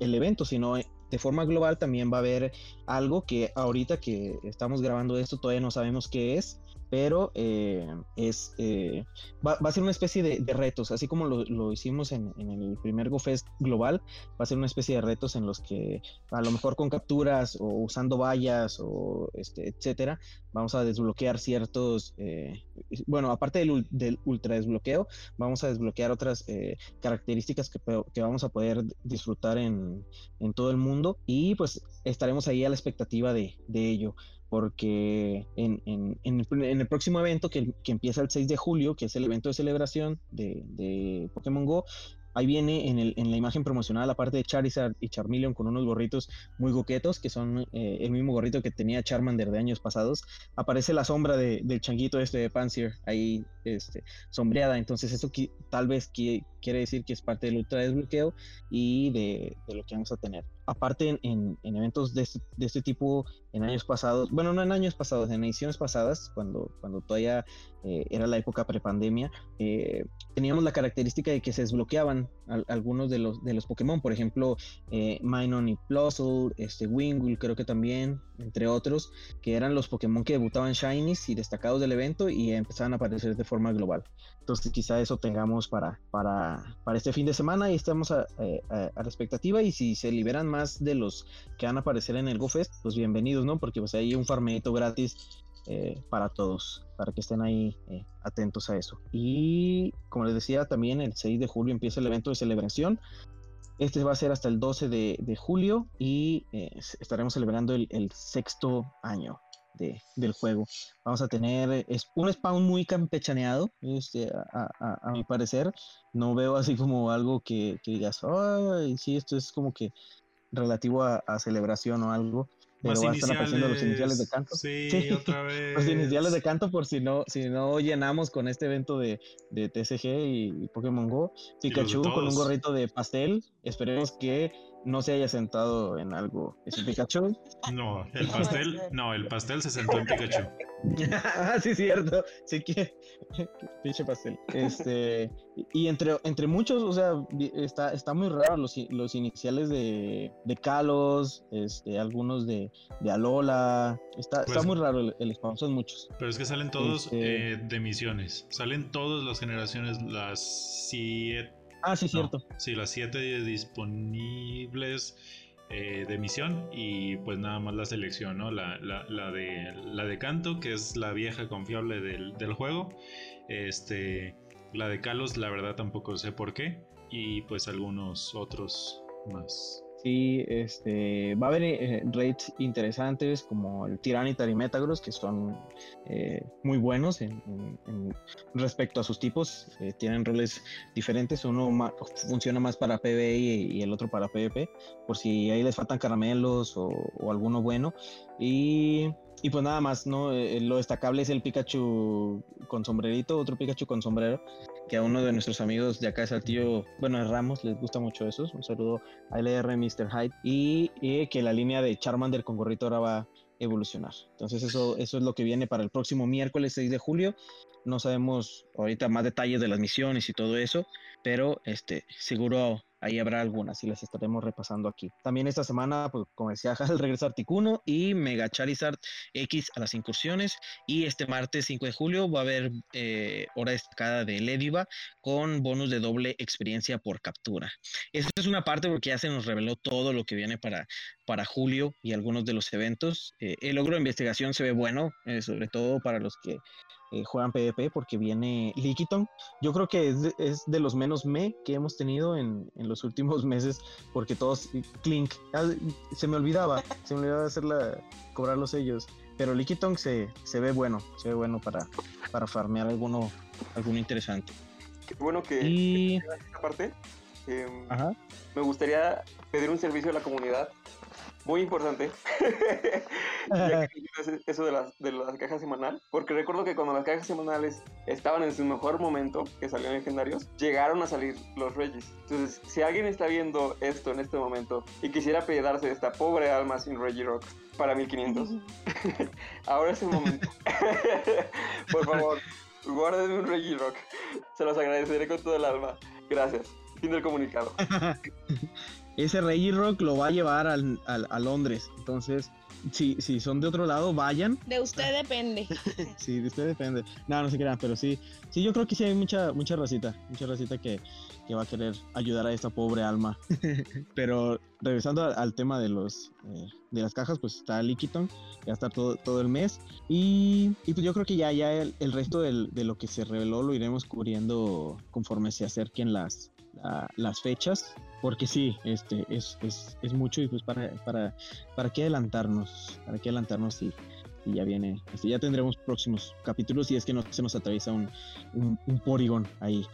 el evento, sino de forma global también va a haber algo que ahorita que estamos grabando esto todavía no sabemos qué es, pero eh, es, eh, va, a ser una especie de, retos, así como lo, hicimos en, el primer GoFest global, va a ser una especie de retos en los que a lo mejor con capturas o usando vallas o este, etcétera, vamos a desbloquear ciertos, eh, bueno, aparte del, del, ultra desbloqueo, vamos a desbloquear otras características que, que, vamos a poder disfrutar en, en, todo el mundo y pues estaremos ahí a la expectativa de, de ello porque en, en, en, el, próximo evento que, que, empieza el 6 de julio, que es el evento de celebración de, de Pokémon Go, Ahí viene en, el, en, la imagen promocional la parte de Charizard y Charmeleon con unos gorritos muy coquetos, que son eh, el mismo gorrito que tenía Charmander de años pasados. Aparece la sombra de, del changuito este de Panzer ahí este, sombreada. Entonces eso tal vez quiere decir que es parte del ultra desbloqueo y de, lo que vamos a tener aparte en, eventos de este, de este, tipo en años pasados, bueno, no en años pasados, en ediciones pasadas, cuando, cuando todavía eh, era la época prepandemia, eh, teníamos la característica de que se desbloqueaban algunos de los, de los Pokémon, por ejemplo, eh, Minun y Plusle, este, Wingull creo que también, entre otros, que eran los Pokémon que debutaban Shinies y destacados del evento y empezaban a aparecer de forma global. Entonces quizá eso tengamos para, para, para este fin de semana y estamos a, a la expectativa y si se liberan más de los que van a aparecer en el GoFest, pues bienvenidos, ¿no? Porque pues hay un farmeito gratis eh, para todos, para que estén ahí eh, atentos a eso. Y como les decía, también el 6 de julio empieza el evento de celebración. Este va a ser hasta el 12 de, julio y eh, estaremos celebrando el, sexto año de, del juego. Vamos a tener es un spawn muy campechaneado, este, a, mi parecer. No veo así como algo que, que digas, ay, sí, esto es como que relativo a, celebración o algo. Pero va a estar apareciendo los iniciales de canto. Sí, otra vez. Los iniciales de canto por si no, si no llenamos con este evento de, de TCG y, Pokémon Go. Pikachu con un gorrito de pastel. Esperemos que no se haya sentado en algo. ¿Es Pikachu? No, el pastel, no, el pastel se sentó en Pikachu. ah, sí, cierto. Sí que. Pinche pastel. Este. Y entre, entre muchos, o sea, está, está muy raro los, los iniciales de, de Kalos, este, algunos de, de Alola. Está, está pues muy raro el, el spawn, son muchos. Pero es que salen todos este eh, de misiones. Salen todas las generaciones, las siete Ah, sí, cierto. Sí, las siete disponibles eh, de misión y pues nada más la selección, ¿no? La, de, la de Canto, que es la vieja confiable del, del juego. Este, la de Kalos, la verdad tampoco sé por qué. Y pues algunos otros más. Sí, este, va a haber eh, raids interesantes como el Tyranitar y Metagross, que son eh, muy buenos en, respecto a sus tipos. Eh, tienen roles diferentes, uno funciona más para PvE y, el otro para PvP, por si ahí les faltan caramelos o, o alguno bueno. Y y pues nada más, ¿no? Eh, lo destacable es el Pikachu con sombrerito, otro Pikachu con sombrero, que a uno de nuestros amigos de acá de Saltillo, bueno, de Ramos, les gusta mucho eso. Un saludo a LR Mr. Hyde. Y, y, que la línea de Charmander con gorrito ahora va a evolucionar. Entonces eso, eso es lo que viene para el próximo miércoles 6 de julio. No sabemos ahorita más detalles de las misiones y todo eso, pero este, seguro ahí habrá algunas y las estaremos repasando aquí. También esta semana, pues como decía, el regreso Articuno y Mega Charizard X a las incursiones. Y este martes 5 de julio va a haber eh, hora destacada de Lediva con bonus de doble experiencia por captura. Esta es una parte porque ya se nos reveló todo lo que viene para, para julio y algunos de los eventos. Eh, el logro de investigación se ve bueno, eh, sobre todo para los que eh, juegan PvP porque viene Liquiton. Yo creo que es de, los menos me que hemos tenido en, los últimos meses porque todos Clink, ah, se me olvidaba, se me olvidaba hacerla, cobrar los sellos. Pero Liquiton se, se ve bueno, se ve bueno para, para farmear alguno, alguno interesante. Qué bueno que, y... esta parte. Em, me gustaría pedir un servicio a la comunidad muy importante. eso de las, de las cajas semanal. Porque recuerdo que cuando las cajas semanales estaban en su mejor momento, que salían legendarios, llegaron a salir los Regis. Entonces, si alguien está viendo esto en este momento y quisiera pedarse de esta pobre alma sin Regirock para 1500, ahora es el momento. Por favor, guárdenme un Regirock. Se los agradeceré con todo el alma. Gracias. Fin del comunicado. Ese Reggie Rock lo va a llevar al, a Londres. Entonces, si, si son de otro lado, vayan. De usted depende. sí, de usted depende. No, no se crean, pero sí, sí, yo creo que sí hay mucha, mucha racita, mucha racita que, que va a querer ayudar a esta pobre alma. pero regresando al, tema de los eh, de las cajas, pues está Liquiton, que va a estar todo, todo el mes. Y, y pues yo creo que ya, ya el, el resto del, de lo que se reveló lo iremos cubriendo conforme se acerquen las, las fechas, porque sí, este, es, es, es, mucho y pues para, para, para qué adelantarnos, para qué adelantarnos y, y ya viene, este, ya tendremos próximos capítulos y es que no se nos atraviesa un, un, un ahí.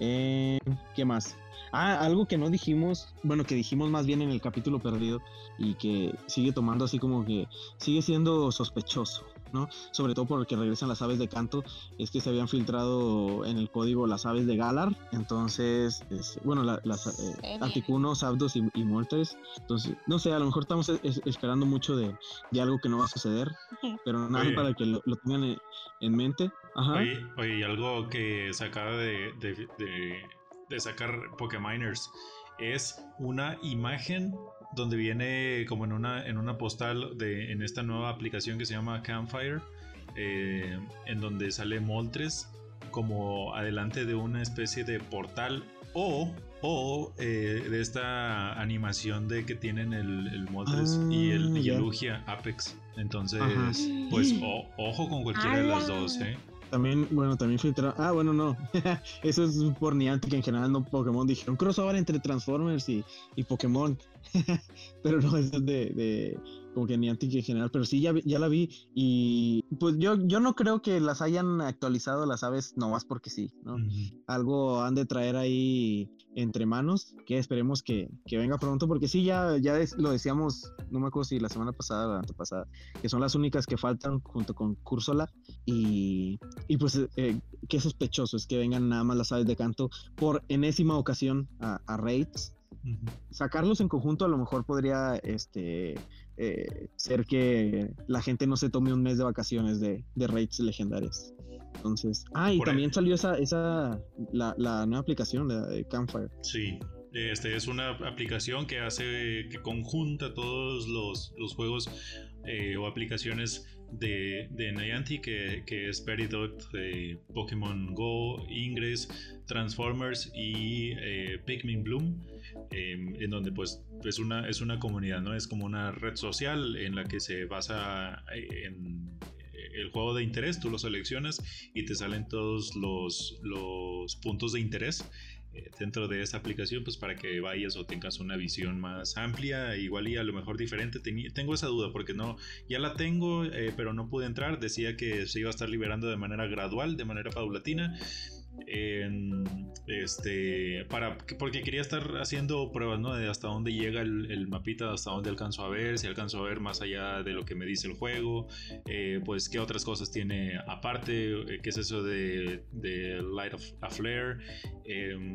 Eh, ¿Qué más? Ah, algo que no dijimos, bueno, que dijimos más bien en el capítulo perdido y que sigue tomando así como que sigue siendo sospechoso. ¿No? Sobre todo porque regresan las aves de canto, es que se habían filtrado en el código las aves de Galar, entonces, bueno, las eh, Articunos, Abdos y, y Moltres, entonces, no sé, a lo mejor estamos esperando mucho de, algo que no va a suceder, pero nada para que lo, tengan en, mente. Ajá. Oye, algo que se acaba de, de, de sacar Pokémoners es una imagen donde viene como en una, en una postal de, en esta nueva aplicación que se llama Campfire, eh, en donde sale Moltres como adelante de una especie de portal o, o eh, de esta animación de que tienen el, el Moltres y el, y Lugia Apex. Entonces, pues ojo con cualquiera de las dos, ¿eh? También, bueno, también filtraron. Ah, bueno, no. Eso es por Niantic en general, no Pokémon. Dijeron crossover entre Transformers y, y Pokémon. Pero no, es de, de, como que Niantic en general. Pero sí, ya, ya la vi. Y pues yo, yo no creo que las hayan actualizado las aves nomás porque sí, ¿no? Algo han de traer ahí entre manos, que esperemos que, que, venga pronto, porque sí, ya, ya lo decíamos, no me acuerdo si la semana pasada o la antepasada, que son las únicas que faltan junto con Cursola, y, y pues eh, qué sospechoso es que vengan nada más las aves de canto por enésima ocasión a, a raids. Sacarlos en conjunto a lo mejor podría este, eh, ser que la gente no se tome un mes de vacaciones de, de raids legendarias. Entonces, ah, y también salió esa, esa la, la, nueva aplicación de, Campfire. Sí, este es una aplicación que hace, que conjunta todos los, los juegos eh, o aplicaciones de, de Niantic, que, que es Peridot, eh, Pokémon Go, Ingress, Transformers y eh, Pikmin Bloom, em, en donde pues es una, es una comunidad, ¿no? Es como una red social en la que se basa en el juego de interés, tú lo seleccionas y te salen todos los, los puntos de interés eh, dentro de esta aplicación, pues para que vayas o tengas una visión más amplia, igual y a lo mejor diferente. tengo esa duda porque no, ya la tengo, eh, pero no pude entrar. Decía que se iba a estar liberando de manera gradual, de manera paulatina este, para, porque quería estar haciendo pruebas, ¿no? De hasta dónde llega el, mapita, hasta dónde alcanzo a ver, si alcanzo a ver más allá de lo que me dice el juego, eh, pues qué otras cosas tiene aparte, eh, qué es eso de, Light of a Flare. Em,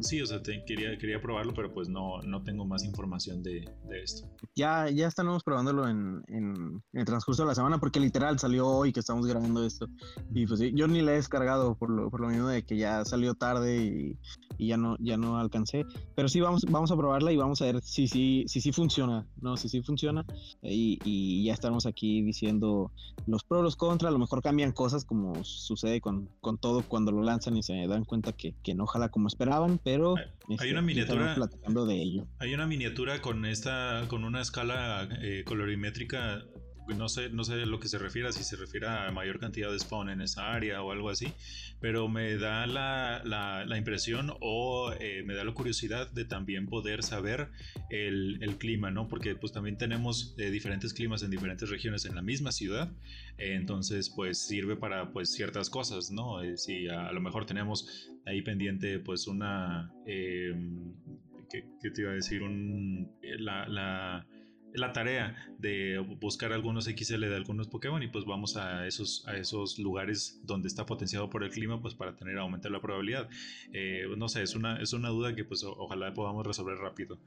sí, o sea, quería, quería probarlo, pero pues no, no tengo más información de, esto. Ya, ya estamos probándolo en, en, el transcurso de la semana, porque literal salió hoy que estamos grabando esto. Y pues yo ni la he descargado por lo, por lo mismo de que ya salió tarde y, y, ya no, ya no alcancé. Pero sí, vamos, vamos a probarla y vamos a ver si sí si, si, funciona, ¿no? Si sí funciona. Y, y, ya estamos aquí diciendo los pros, los contras, a lo mejor cambian cosas como sucede con, con todo cuando lo lanzan y se dan cuenta que, que no jala como esperaban pero hay, este, una miniatura platicando de ello. Hay una miniatura con esta con una escala eh, colorimétrica no sé, no sé a lo que se refiere, si se refiere a mayor cantidad de spawn en esa área o algo así, pero me da la, la, impresión o eh, me da la curiosidad de también poder saber el, el clima, ¿no? Porque pues también tenemos eh, diferentes climas en diferentes regiones en la misma ciudad, entonces pues sirve para pues ciertas cosas, ¿no? Eh, si a, lo mejor tenemos ahí pendiente pues una... Em, ¿qué, te iba a decir? La la tarea de buscar algunos XL de algunos Pokémon y pues vamos a esos, a esos lugares donde está potenciado por el clima pues para tener aumentar la probabilidad. Eh, no sé, es una, es una duda que pues ojalá podamos resolver rápido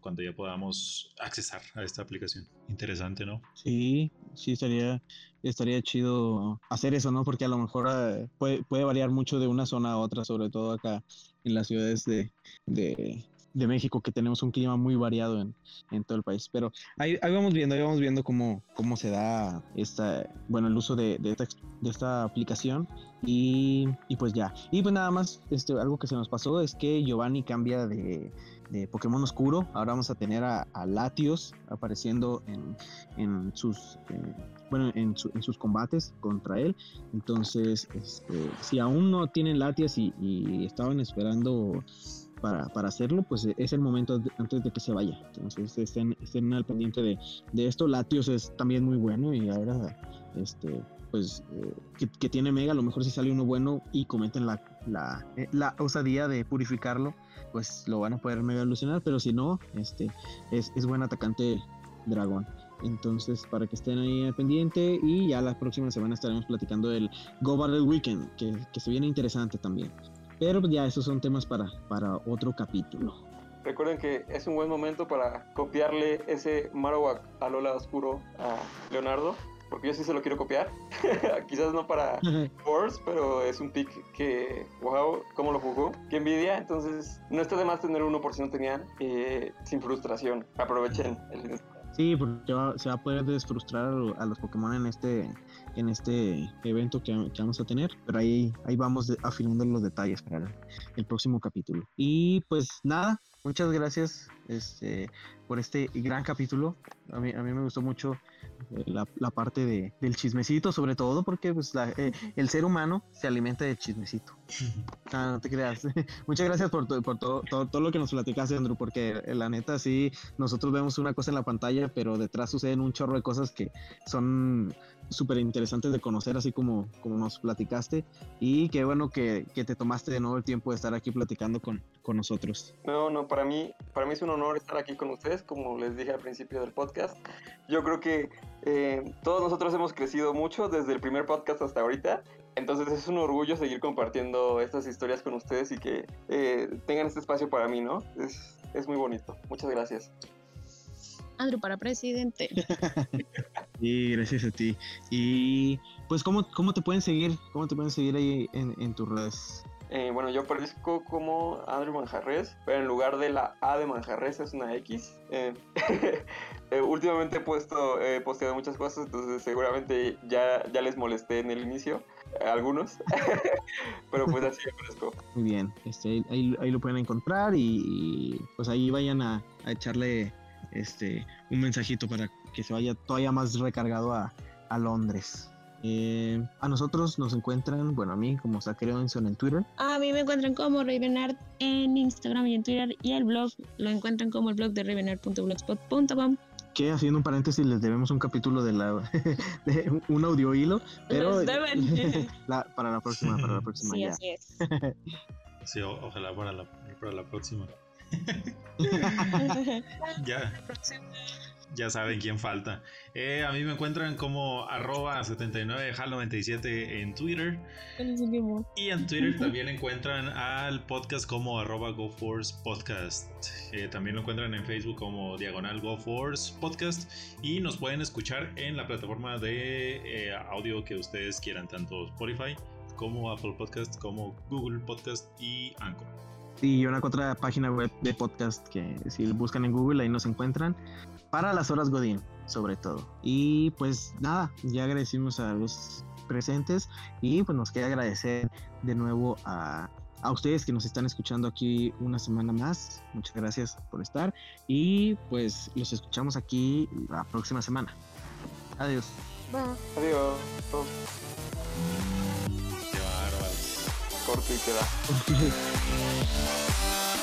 cuando ya podamos accesar a esta aplicación. Interesante, ¿no? Sí, sí estaría, estaría chido hacer eso, ¿no? Porque a lo mejor eh, puede, puede variar mucho de una zona a otra, sobre todo acá en las ciudades de, de de México, que tenemos un clima muy variado en, en todo el país. Pero ahí, ahí, vamos viendo, ahí viendo cómo, cómo se da esta, bueno, el uso de, de, esta, de esta aplicación. Y, y, pues ya. Y pues nada más, este, algo que se nos pasó es que Giovanni cambia de, de Pokémon Oscuro. Ahora vamos a tener a, Latios apareciendo en, en sus en, bueno en, en, sus combates contra él. Entonces, este, si aún no tienen Latias y, y estaban esperando para, para, hacerlo, pues es el momento de, antes de que se vaya. Entonces estén, estén al pendiente de, de, esto. Latios es también muy bueno y ahora este pues eh, que, tiene Mega, a lo mejor si sale uno bueno y cometen la, la, eh, la osadía de purificarlo, pues lo van a poder mega evolucionar, pero si no, este es, es buen atacante dragón. Entonces, para que estén ahí al pendiente y ya la próxima semana estaremos platicando del Go Battle Weekend, que, que se viene interesante también. Pero ya esos son temas para, para otro capítulo. Recuerden que es un buen momento para copiarle ese Marowak a Lola Oscuro a Leonardo porque yo sí se lo quiero copiar. Quizás no para Force, pero es un pick que, wow, cómo lo jugó. Qué envidia. Entonces, no está de más tener uno por si no tenían, eh, sin frustración. Aprovechen el Sí, porque va, se va a poder desfrustrar a los Pokémon en este en este evento que, vamos a tener, pero ahí, ahí vamos afinando los detalles para el, próximo capítulo. Y pues nada, muchas gracias este, por este gran capítulo. A mí, a mí me gustó mucho la, la, parte de, del chismecito, sobre todo porque pues, la, eh, el ser humano se alimenta de chismecito. Ah, no te creas. Muchas gracias por, por todo, todo, todo, lo que nos platicaste, Andrew, porque eh, la neta sí, nosotros vemos una cosa en la pantalla, pero detrás suceden un chorro de cosas que son súper interesantes de conocer, así como, como nos platicaste. Y qué bueno que, que, te tomaste de nuevo el tiempo de estar aquí platicando con, con nosotros. No, no, para mí, para mí es un honor estar aquí con ustedes, como les dije al principio del podcast. Yo creo que eh, todos nosotros hemos crecido mucho desde el primer podcast hasta ahorita. Entonces es un orgullo seguir compartiendo estas historias con ustedes y que eh, tengan este espacio para mí, ¿no? Es, es muy bonito. Muchas gracias. Andrew para presidente. y gracias a ti. Y pues, ¿cómo, cómo te pueden seguir? ¿Cómo te pueden seguir ahí en, en tus redes? Eh, bueno, yo aparezco como Andrew Manjarres, pero en lugar de la A de Manjarres es una X. Eh, eh, últimamente he puesto, posteado muchas cosas, entonces seguramente ya, ya les molesté en el inicio, a algunos, pero pues así aparezco. Muy bien, este, ahí, lo pueden encontrar y, pues ahí vayan a, echarle este, un mensajito para que se vaya todavía más recargado a Londres. Eh, a nosotros nos encuentran, bueno, a mí como Sakeronson en Twitter. A mí me encuentran como Ravenart en Instagram y en Twitter y el blog lo encuentran como el blog de ravenart.blogspot.com que haciendo un paréntesis les debemos un capítulo de la de un audio hilo, pero la, para la próxima, para la próxima sí, ya. Así es. Sí, o, ojalá para la, para la próxima. ya. Ya saben quién falta. Eh, a mí me encuentran como arroba 79hal97 en Twitter. Y en Twitter también encuentran al podcast como arroba GoForce Podcast. Eh, también lo encuentran en Facebook como diagonal GoForce Podcast. Y nos pueden escuchar en la plataforma de eh, audio que ustedes quieran, tanto Spotify como Apple Podcast, como Google Podcast y Anchor. Y una otra página web de podcast que si buscan en Google ahí nos encuentran para las horas Godín, sobre todo. Y pues nada, ya agradecimos a los presentes y pues nos queda agradecer de nuevo a, a ustedes que nos están escuchando aquí una semana más. Muchas gracias por estar y pues los escuchamos aquí la próxima semana. Adiós. Bye. Adiós. Qué bárbaros. Corto y queda.